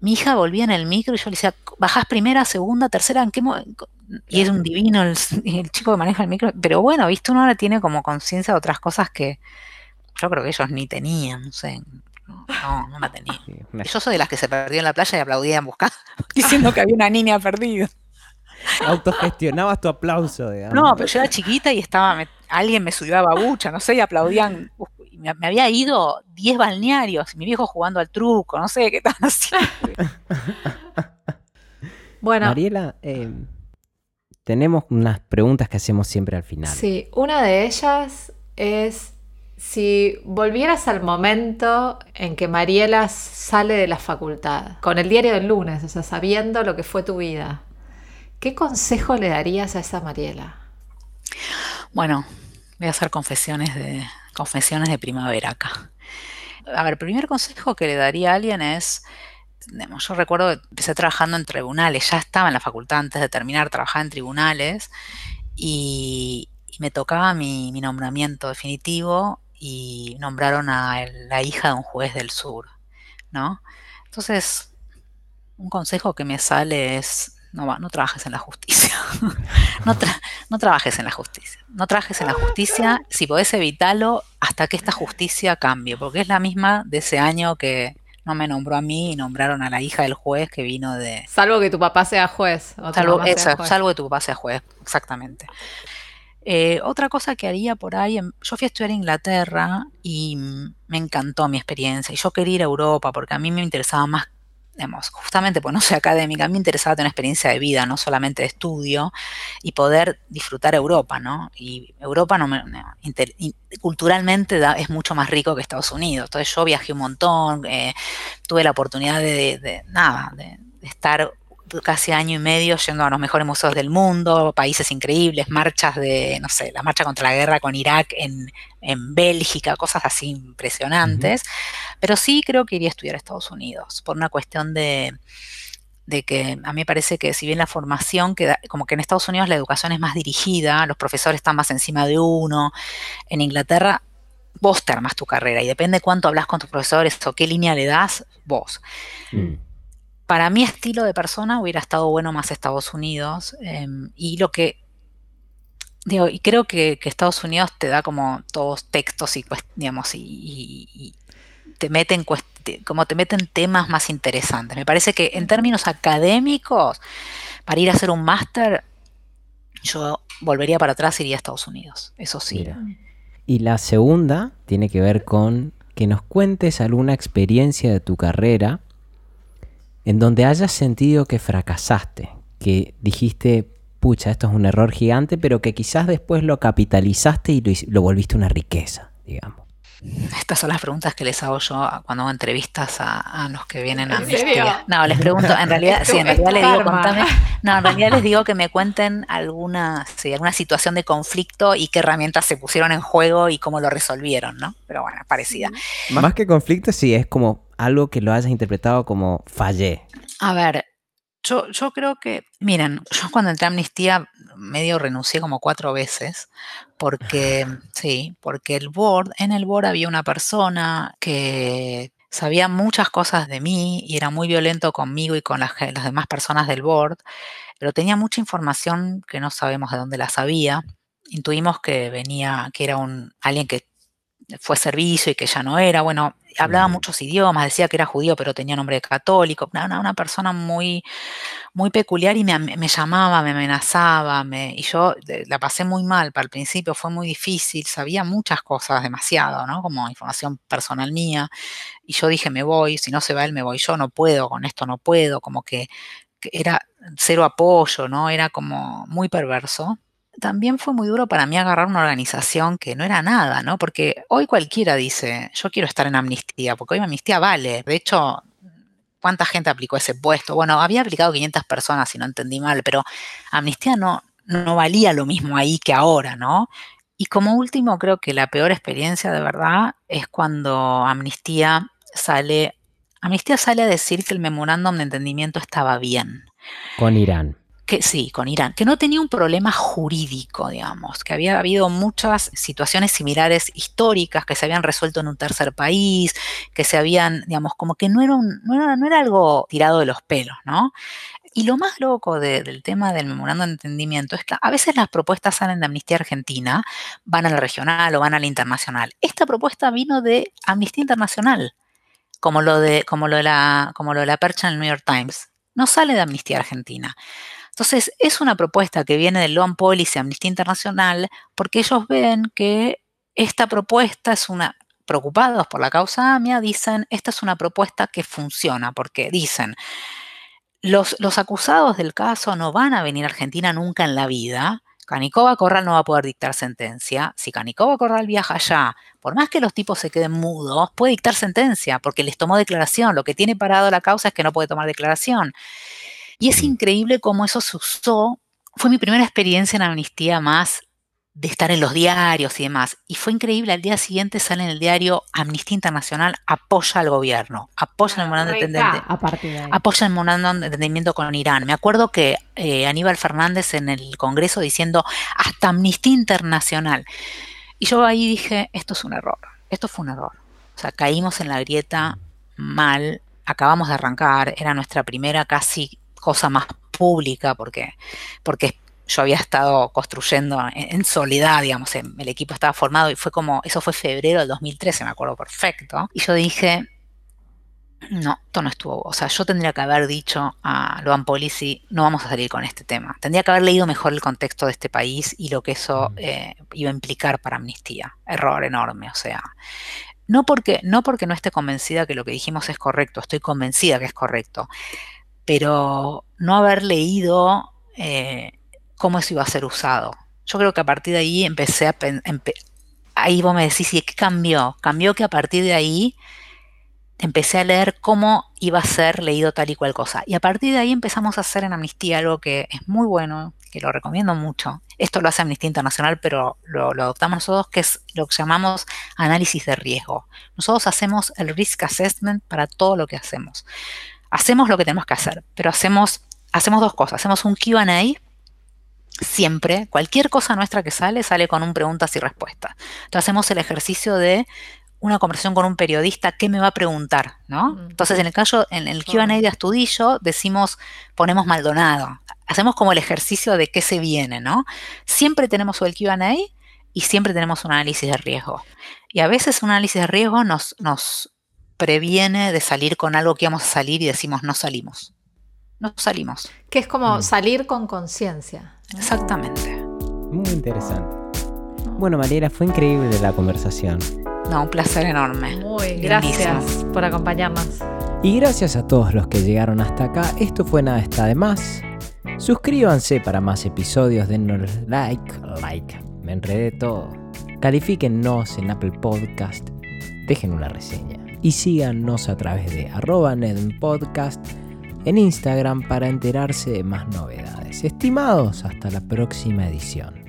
mi hija volvía en el micro y yo le decía, bajás primera, segunda, tercera, ¿en qué Y es un divino el, chico que maneja el micro. Pero bueno, viste, uno ahora tiene como conciencia de otras cosas que yo creo que ellos ni tenían, no sé. No, no, la tenían. Yo soy de las que se perdió en la playa y aplaudían buscando, diciendo que había una niña perdida. Autogestionabas tu aplauso, digamos. No, pero yo era chiquita y estaba, alguien me subió a babucha, no sé, y aplaudían me, había ido 10 balnearios, mi viejo jugando al truco, no sé qué tal haciendo. bueno. Mariela, eh, tenemos unas preguntas que hacemos siempre al final. Sí, una de ellas es si volvieras al momento en que Mariela sale de la facultad, con el diario del lunes, o sea, sabiendo lo que fue tu vida, ¿qué consejo le darías a esa Mariela? Bueno, voy a hacer confesiones de, primavera acá. A ver, el primer consejo que le daría a alguien es, yo recuerdo que empecé trabajando en tribunales, ya estaba en la facultad antes de terminar, trabajaba en tribunales y, me tocaba mi, nombramiento definitivo y nombraron a la hija de un juez del sur, ¿no? Entonces, un consejo que me sale es, no, no trabajes en la justicia. no, no, trabajes en la justicia. No trabajes en la justicia. Si podés evitarlo hasta que esta justicia cambie, porque es la misma de ese año que no me nombró a mí y nombraron a la hija del juez que vino de... Salvo que tu papá sea juez. salvo, salvo que tu papá sea juez, exactamente. Eh, otra cosa que haría por ahí, yo fui a estudiar a Inglaterra y me encantó mi experiencia y yo quería ir a Europa porque a mí me interesaba más justamente pues no soy académica, me interesaba tener una experiencia de vida, no solamente de estudio, y poder disfrutar Europa, ¿no? Y Europa no, culturalmente es mucho más rico que Estados Unidos. Entonces yo viajé un montón, eh, tuve la oportunidad de, nada, de estar casi año y medio yendo a los mejores museos del mundo, países increíbles, marchas de, no sé, la marcha contra la guerra con Irak en, Bélgica, cosas así impresionantes. Pero sí creo que iría a estudiar a Estados Unidos, por una cuestión de, que a mí me parece que si bien la formación, queda, como que en Estados Unidos la educación es más dirigida, los profesores están más encima de uno, en Inglaterra vos te armas tu carrera y depende cuánto hablas con tus profesores o qué línea le das, vos. Mm para mi estilo de persona hubiera estado bueno más Estados Unidos. Em, y lo que. Digo, y creo que, Estados Unidos te da como todos textos y digamos, y, te meten como te meten temas más interesantes. Me parece que en términos académicos, para ir a hacer un máster, yo volvería para atrás y iría a Estados Unidos. Eso sí. Y la segunda tiene que ver con que nos cuentes alguna experiencia de tu carrera en donde hayas sentido que fracasaste, que dijiste, pucha, esto es un error gigante, pero que quizás después lo capitalizaste y lo, volviste una riqueza, digamos. Estas son las preguntas que les hago yo cuando hago entrevistas a, los que vienen a mi No, les pregunto, en realidad, sí, en realidad les digo, no, en realidad les digo que me cuenten alguna, sí, alguna situación de conflicto y qué herramientas se pusieron en juego y cómo lo resolvieron, ¿no? Pero bueno, parecida. Más que conflicto, sí, es como algo que lo hayas interpretado como fallé. A ver, yo, yo creo que, miren, yo cuando entré a Amnistía medio renuncié como cuatro veces porque, sí, porque el board, en el board había una persona que sabía muchas cosas de mí y era muy violento conmigo y con las, las demás personas del board, pero tenía mucha información que no sabemos de dónde la sabía. Intuimos que venía, que era un alguien que fue servicio y que ya no era. Bueno, hablaba muchos idiomas, decía que era judío, pero tenía nombre de católico. Una, una persona muy, muy peculiar y me, llamaba, me amenazaba. Me, y yo la pasé muy mal. Para el principio fue muy difícil. Sabía muchas cosas, demasiado, ¿no? Como información personal mía. Y yo dije, me voy. Si no se va él, me voy yo. No puedo, con esto no puedo. Como que, que era cero apoyo, ¿no? Era como muy perverso también fue muy duro para mí agarrar una organización que no era nada, ¿no? Porque hoy cualquiera dice, yo quiero estar en amnistía, porque hoy amnistía vale. De hecho, ¿cuánta gente aplicó ese puesto? Bueno, había aplicado 500 personas, si no entendí mal, pero amnistía no, no valía lo mismo ahí que ahora, ¿no? Y como último, creo que la peor experiencia de verdad es cuando amnistía sale Amnistía sale a decir que el memorándum de entendimiento estaba bien. Con Irán que sí, con Irán, que no tenía un problema jurídico, digamos, que había habido muchas situaciones similares históricas que se habían resuelto en un tercer país, que se habían, digamos, como que no era, no era, algo tirado de los pelos, ¿no? Y lo más loco del tema del memorando de entendimiento es que a veces las propuestas salen de Amnistía Argentina, van a la regional o van a la internacional. Esta propuesta vino de Amnistía Internacional, como lo de, como lo de, la, como lo de la percha en el New York Times. No sale de Amnistía Argentina. Entonces, es una propuesta que viene del Loan Policy Amnistía Internacional porque ellos ven que esta propuesta es una, preocupados por la causa AMIA, dicen, esta es una propuesta que funciona, porque dicen, los, los acusados del caso no van a venir a Argentina nunca en la vida, Canicova Corral no va a poder dictar sentencia. Si Canicova Corral viaja allá, por más que los tipos se queden mudos, puede dictar sentencia porque les tomó declaración. Lo que tiene parado la causa es que no puede tomar declaración. Y es increíble cómo eso se usó. Fue mi primera experiencia en Amnistía más de estar en los diarios y demás. Y fue increíble, al día siguiente sale en el diario Amnistía Internacional apoya al gobierno, apoya el memorando de entendimiento, apoya el memorando de entendimiento con Irán. Me acuerdo que eh, Aníbal Fernández en el Congreso diciendo hasta Amnistía Internacional. Y yo ahí dije, esto es un error, esto fue un error. O sea, caímos en la grieta mal, acabamos de arrancar, era nuestra primera casi cosa más pública, porque, porque yo había estado construyendo en, soledad, digamos, el equipo estaba formado y fue como, eso fue febrero del 2013, me acuerdo perfecto. Y yo dije, no, esto no estuvo. O sea, yo tendría que haber dicho a Loan Policy, no vamos a salir con este tema. Tendría que haber leído mejor el contexto de este país y lo que eso eh, iba a implicar para amnistía. Error enorme, o sea. No porque, no porque no esté convencida que lo que dijimos es correcto, estoy convencida que es correcto pero no haber leído eh, cómo eso iba a ser usado. Yo creo que a partir de ahí empecé a... ahí vos me decís, ¿y qué cambió? Cambió que a partir de ahí empecé a leer cómo iba a ser leído tal y cual cosa. Y a partir de ahí empezamos a hacer en Amnistía algo que es muy bueno, que lo recomiendo mucho. Esto lo hace Amnistía Internacional, pero lo, lo, adoptamos nosotros, que es lo que llamamos análisis de riesgo. Nosotros hacemos el risk assessment para todo lo que hacemos hacemos lo que tenemos que hacer, pero hacemos, hacemos dos cosas. Hacemos un QA siempre, cualquier cosa nuestra que sale, sale con un preguntas y respuestas. Entonces hacemos el ejercicio de una conversación con un periodista, ¿qué me va a preguntar? ¿no? Mm. Entonces, en el caso, en el QA de Astudillo, decimos, ponemos Maldonado. Hacemos como el ejercicio de qué se viene, ¿no? Siempre tenemos el QA y siempre tenemos un análisis de riesgo. Y a veces un análisis de riesgo nos, nos, previene de salir con algo que íbamos a salir y decimos no salimos. No salimos. Que es como mm. salir con conciencia. Exactamente. Muy interesante. Bueno, Mariela, fue increíble la conversación. No, un placer enorme. Muy, gracias por acompañarnos. Y gracias a todos los que llegaron hasta acá. Esto fue Nada está de más. Suscríbanse para más episodios, denos like, like, me enredé todo. Califíquennos en Apple Podcast, dejen una reseña y síganos a través de arroba Podcast en Instagram para enterarse de más novedades. Estimados, hasta la próxima edición.